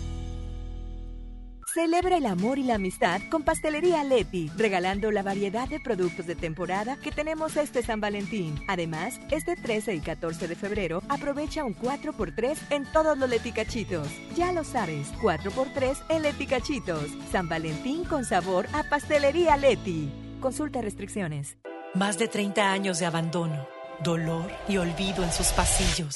Celebra el amor y la amistad con Pastelería Leti, regalando la variedad de productos de temporada que tenemos este San Valentín. Además, este 13 y 14 de febrero aprovecha un 4x3 en todos los leticachitos. Ya lo sabes, 4x3 en leticachitos. San Valentín con sabor a Pastelería Leti. Consulta restricciones. Más de 30 años de abandono, dolor y olvido en sus pasillos.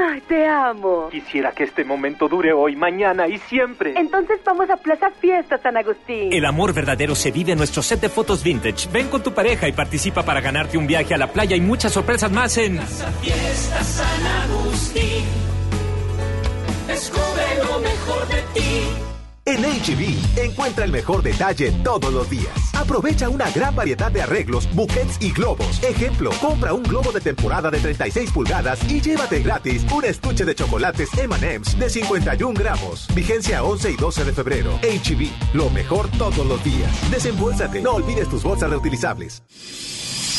¡Ay, te amo! Quisiera que este momento dure hoy, mañana y siempre. Entonces vamos a Plaza Fiesta San Agustín. El amor verdadero se vive en nuestro set de fotos vintage. Ven con tu pareja y participa para ganarte un viaje a la playa y muchas sorpresas más en Fiesta San Agustín. Descubre lo mejor de ti. En HB, encuentra el mejor detalle todos los días. Aprovecha una gran variedad de arreglos, buquets y globos. Ejemplo, compra un globo de temporada de 36 pulgadas y llévate gratis un estuche de chocolates M&M's de 51 gramos. Vigencia 11 y 12 de febrero. HB, lo mejor todos los días. Desembolsate, no olvides tus bolsas reutilizables.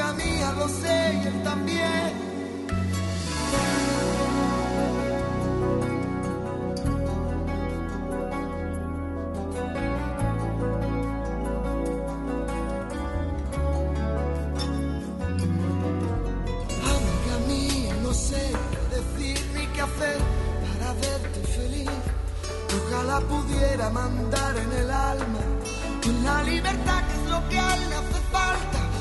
amiga mía, lo sé él también. Amiga mía, no sé decir ni qué hacer para verte feliz. Ojalá pudiera mandar en el alma con la libertad que es lo que a él le hace falta.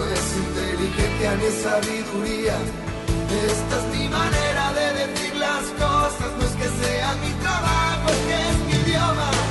no es inteligencia ni sabiduría. Esta es mi manera de decir las cosas, no es que sea mi trabajo, es mi idioma.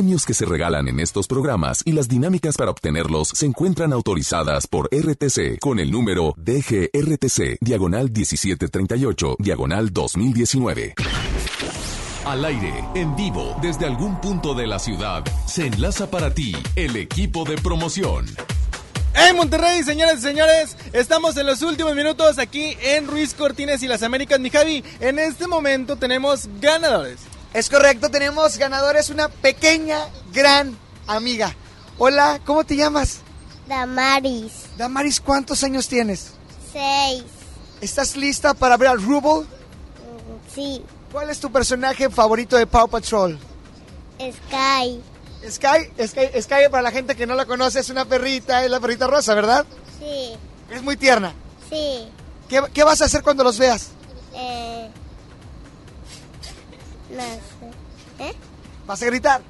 Premios que se regalan en estos programas y las dinámicas para obtenerlos se encuentran autorizadas por RTC con el número DGRTC, diagonal 1738, diagonal 2019. Al aire, en vivo, desde algún punto de la ciudad, se enlaza para ti el equipo de promoción. En Monterrey, señoras y señores, estamos en los últimos minutos aquí en Ruiz Cortines y las Américas. Mi Javi, en este momento tenemos ganadores. Es correcto, tenemos ganadores, una pequeña, gran amiga. Hola, ¿cómo te llamas? Damaris. Damaris, ¿cuántos años tienes? Seis. ¿Estás lista para ver al Rubble? Sí. ¿Cuál es tu personaje favorito de Paw Patrol? Sky. Sky, Sky, Sky, para la gente que no la conoce, es una perrita, es la perrita rosa, ¿verdad? Sí. Es muy tierna. Sí. ¿Qué, qué vas a hacer cuando los veas? Eh. No sé. ¿Eh? ¿Vas a gritar?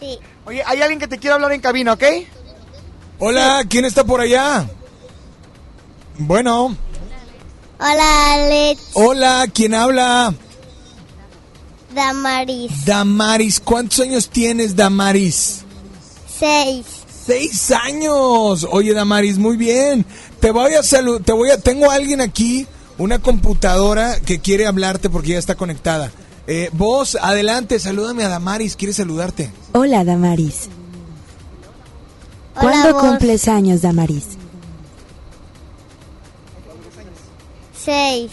Sí. Oye, hay alguien que te quiere hablar en cabina, ¿ok? Hola, ¿quién está por allá? Bueno, Hola, Alex. hola, ¿quién habla? Damaris. Damaris, ¿cuántos años tienes, Damaris? Seis. Seis años. Oye, Damaris, muy bien. Te voy a saludar, te voy a, tengo a alguien aquí, una computadora que quiere hablarte porque ya está conectada. Eh, vos, adelante, salúdame a Damaris, quiere saludarte. Hola, Damaris. Hola, ¿Cuándo vos. cumples años, Damaris? Seis.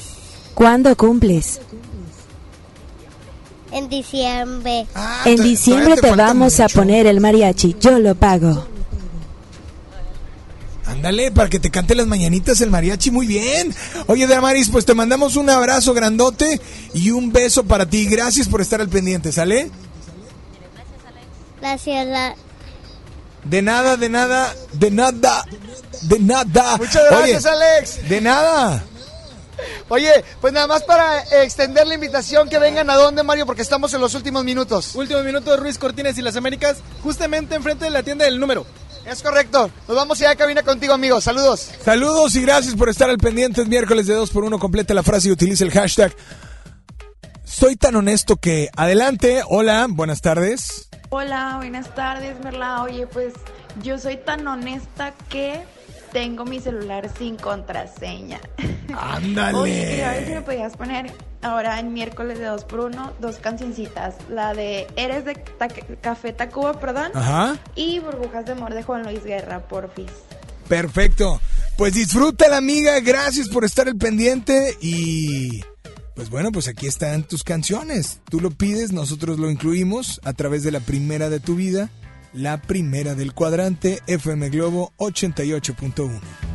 ¿Cuándo cumples? En diciembre. en diciembre te vamos a poner el mariachi. Yo lo pago. Ándale, para que te cante las mañanitas el mariachi, muy bien. Oye, Damaris, pues te mandamos un abrazo grandote y un beso para ti. Gracias por estar al pendiente, ¿sale? Gracias. La... De nada, de nada, de nada, de nada. Muchas gracias, Oye, Alex. De nada. Oye, pues nada más para extender la invitación que vengan a dónde, Mario, porque estamos en los últimos minutos. Últimos minutos, Ruiz Cortines y las Américas, justamente enfrente de la tienda del número. Es correcto. Nos vamos ya a cabina contigo, amigos. Saludos. Saludos y gracias por estar al pendiente. Es miércoles de 2 por 1 Completa la frase y utiliza el hashtag. Soy tan honesto que. Adelante. Hola, buenas tardes. Hola, buenas tardes, Merla. Oye, pues yo soy tan honesta que tengo mi celular sin contraseña. Ándale. Oye, quería ver si me podías poner ahora en miércoles de 2x1 dos cancioncitas. La de Eres de Ta- Café Tacuba, perdón. Ajá. Y Burbujas de Amor de Juan Luis Guerra, porfis. Perfecto. Pues disfruta la amiga. Gracias por estar al pendiente. Y. Pues bueno, pues aquí están tus canciones. Tú lo pides, nosotros lo incluimos a través de la primera de tu vida, la primera del cuadrante FM Globo 88.1.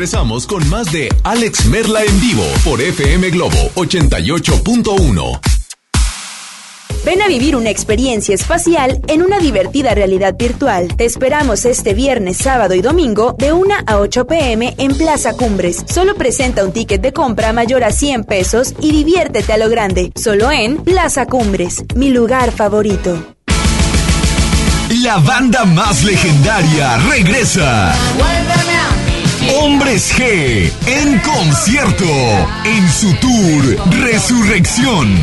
Regresamos con más de Alex Merla en vivo por FM Globo 88.1. Ven a vivir una experiencia espacial en una divertida realidad virtual. Te esperamos este viernes, sábado y domingo de 1 a 8 pm en Plaza Cumbres. Solo presenta un ticket de compra mayor a 100 pesos y diviértete a lo grande. Solo en Plaza Cumbres, mi lugar favorito. La banda más legendaria regresa. Hombres G en concierto en su tour Resurrección.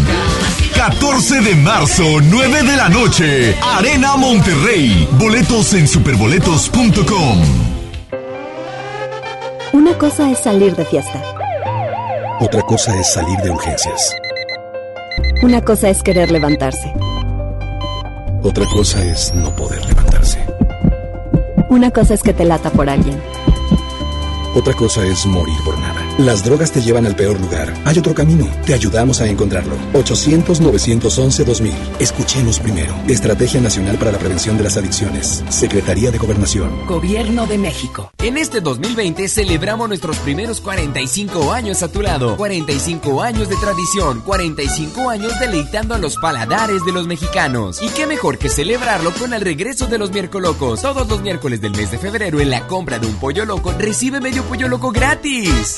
14 de marzo, 9 de la noche, Arena Monterrey. Boletos en superboletos.com. Una cosa es salir de fiesta. Otra cosa es salir de urgencias. Una cosa es querer levantarse. Otra cosa es no poder levantarse. Una cosa es que te lata por alguien. Otra cosa es morir por nada. Las drogas te llevan al peor lugar. Hay otro camino. Te ayudamos a encontrarlo. 800-911-2000. Escuchemos primero. Estrategia Nacional para la Prevención de las Adicciones. Secretaría de Gobernación. Gobierno de México. En este 2020 celebramos nuestros primeros 45 años a tu lado. 45 años de tradición. 45 años deleitando a los paladares de los mexicanos. Y qué mejor que celebrarlo con el regreso de los miércoles locos. Todos los miércoles del mes de febrero en la compra de un pollo loco recibe medio pollo loco gratis.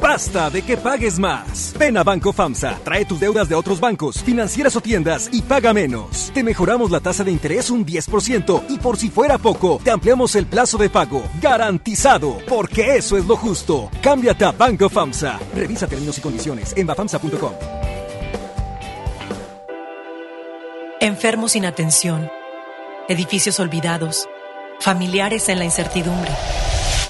Basta de que pagues más. Ven a Banco FAMSA, trae tus deudas de otros bancos, financieras o tiendas y paga menos. Te mejoramos la tasa de interés un 10% y por si fuera poco, te ampliamos el plazo de pago. Garantizado, porque eso es lo justo. Cámbiate a Banco FAMSA. Revisa términos y condiciones en bafamsa.com. Enfermos sin atención, edificios olvidados, familiares en la incertidumbre.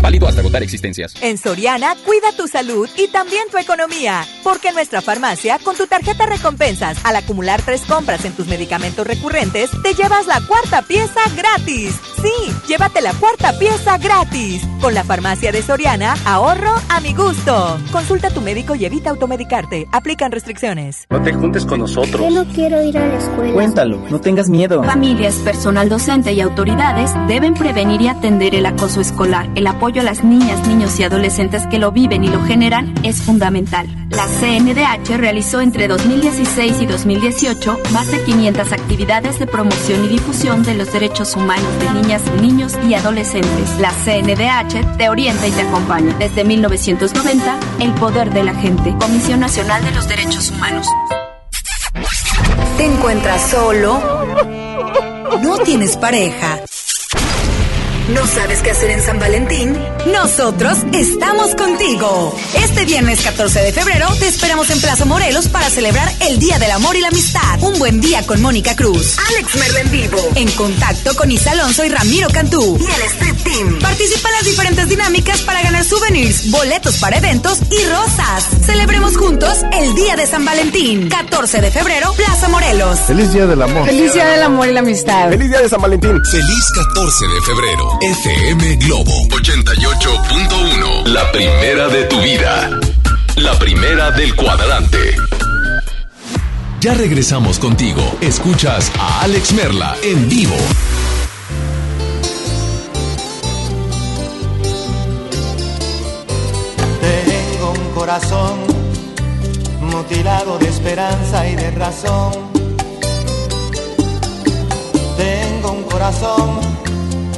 Válido hasta agotar existencias. En Soriana, cuida tu salud y también tu economía. Porque en nuestra farmacia, con tu tarjeta recompensas, al acumular tres compras en tus medicamentos recurrentes, te llevas la cuarta pieza gratis. Sí, llévate la cuarta pieza gratis. Con la farmacia de Soriana, ahorro a mi gusto. Consulta a tu médico y evita automedicarte. Aplican restricciones. No te juntes con nosotros. Yo no quiero ir a la escuela. Cuéntalo, no tengas miedo. Familias, personal docente y autoridades deben prevenir y atender el acoso escolar. El apoyo a las niñas, niños y adolescentes que lo viven y lo generan es fundamental. La CNDH realizó entre 2016 y 2018 más de 500 actividades de promoción y difusión de los derechos humanos de niñas, niños y adolescentes. La CNDH te orienta y te acompaña. Desde 1990, el poder de la gente. Comisión Nacional de los Derechos Humanos. ¿Te encuentras solo? ¿No tienes pareja? ¿No sabes qué hacer en San Valentín? Nosotros estamos contigo. Este viernes 14 de febrero te esperamos en Plaza Morelos para celebrar el Día del Amor y la Amistad. Un buen día con Mónica Cruz, Alex Merla en vivo, en contacto con Isa Alonso y Ramiro Cantú y el Street Team. Participa en las diferentes dinámicas para ganar souvenirs, boletos para eventos y rosas. Celebremos juntos el Día de San Valentín. 14 de febrero, Plaza Morelos. Feliz Día del Amor. Feliz Día del Amor y la Amistad. Feliz Día de San Valentín. Feliz 14 de febrero. FM Globo 88.1. La primera de tu vida. La primera del cuadrante. Ya regresamos contigo. Escuchas a Alex Merla en vivo. Tengo un corazón mutilado de esperanza y de razón. Tengo un corazón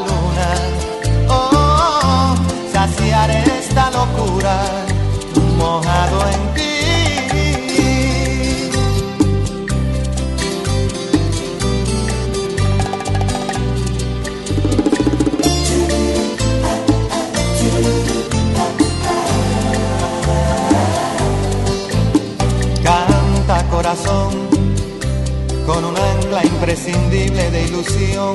luna. Oh, saciar esta locura, mojado en ti. Canta corazón con un ancla imprescindible de ilusión.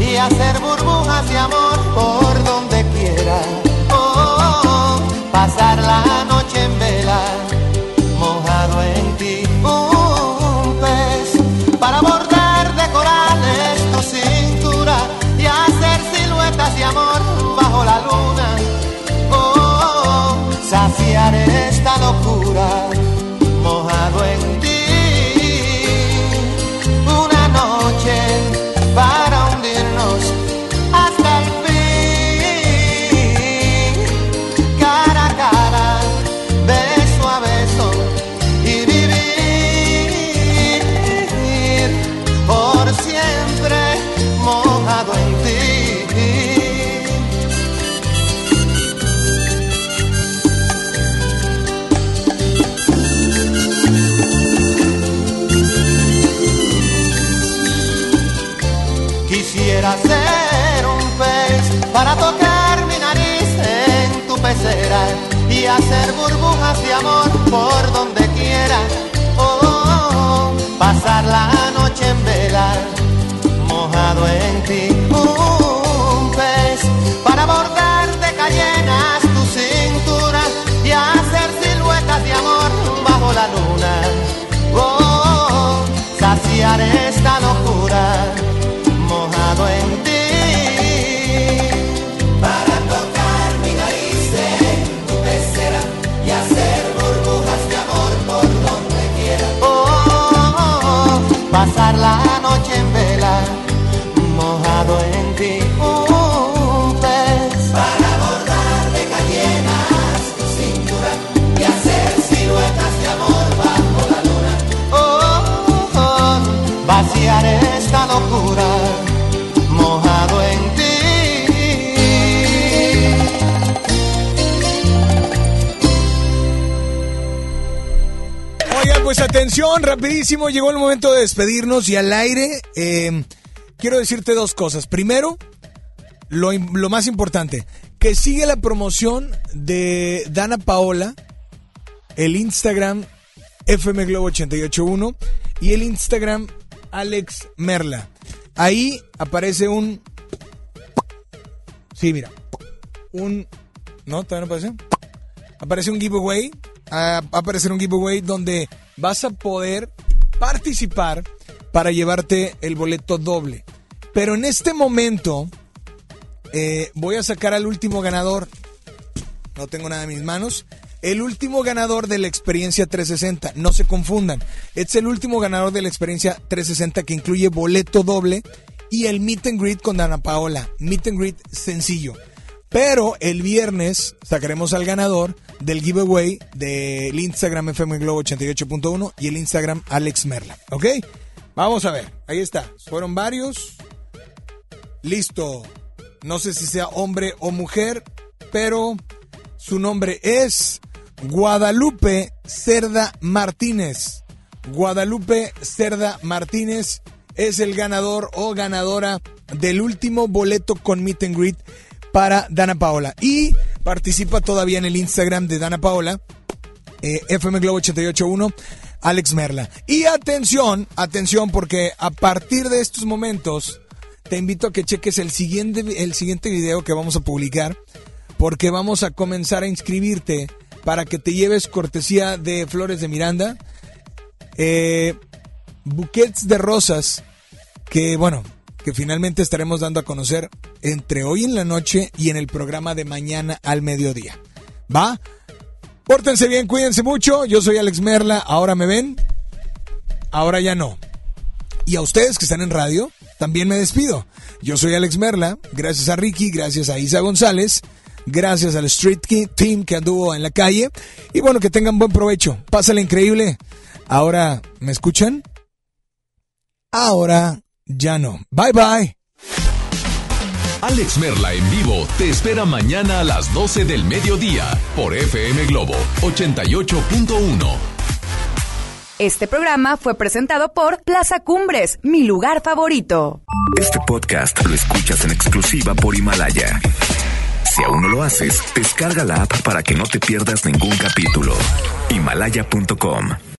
y hacer burbujas de amor por donde quiera. Oh, pasar la noche en vela, mojado en ti. Un pez para bordar de corales tu cintura y hacer siluetas de amor bajo la luna. Oh, saciar esta locura hacer burbujas de amor por donde quiera. Oh, pasar la noche en vela, mojado en ti. Un pez para bordar de cayenas tu cintura y hacer siluetas de amor bajo la luna. Atención, rapidísimo, llegó el momento de despedirnos y al aire eh, quiero decirte dos cosas. Primero, lo, lo más importante, que sigue la promoción de Dana Paola, el Instagram FM Globo 881 y el Instagram Alex Merla. Ahí aparece un... Sí, mira. Un... ¿No? ¿Todavía no aparece? Aparece un giveaway. ah, a aparecer un giveaway donde vas a poder participar para llevarte el boleto doble. Pero en este momento eh, voy a sacar al último ganador. No tengo nada en mis manos. El último ganador de la experiencia 360. No se confundan. Es el último ganador de la experiencia 360 que incluye boleto doble y el meet and greet con Dana Paola. Meet and greet sencillo. Pero el viernes sacaremos al ganador del giveaway del Instagram FM Globo 88.1 y el Instagram Alex Merla. ¿Ok? Vamos a ver. Ahí está. Fueron varios. Listo. No sé si sea hombre o mujer, pero su nombre es Guadalupe Cerda Martínez. Guadalupe Cerda Martínez es el ganador o ganadora del último boleto con Meet and Greet para Dana Paola. Y participa todavía en el Instagram de Dana Paola, eh, FM Globo 881, Alex Merla. Y atención, atención, porque a partir de estos momentos te invito a que cheques el siguiente, el siguiente video que vamos a publicar, porque vamos a comenzar a inscribirte para que te lleves cortesía de Flores de Miranda, eh, buquets de rosas, que bueno, que finalmente estaremos dando a conocer entre hoy en la noche y en el programa de mañana al mediodía. ¿Va? Pórtense bien, cuídense mucho. Yo soy Alex Merla. Ahora me ven. Ahora ya no. Y a ustedes que están en radio, también me despido. Yo soy Alex Merla. Gracias a Ricky, gracias a Isa González. Gracias al Street Team que anduvo en la calle. Y bueno, que tengan buen provecho. Pásale increíble. Ahora, ¿me escuchan? Ahora ya no. Bye bye. Alex Merla en vivo te espera mañana a las 12 del mediodía por FM Globo 88.1. Este programa fue presentado por Plaza Cumbres, mi lugar favorito. Este podcast lo escuchas en exclusiva por Himalaya. Si aún no lo haces, descarga la app para que no te pierdas ningún capítulo. Himalaya.com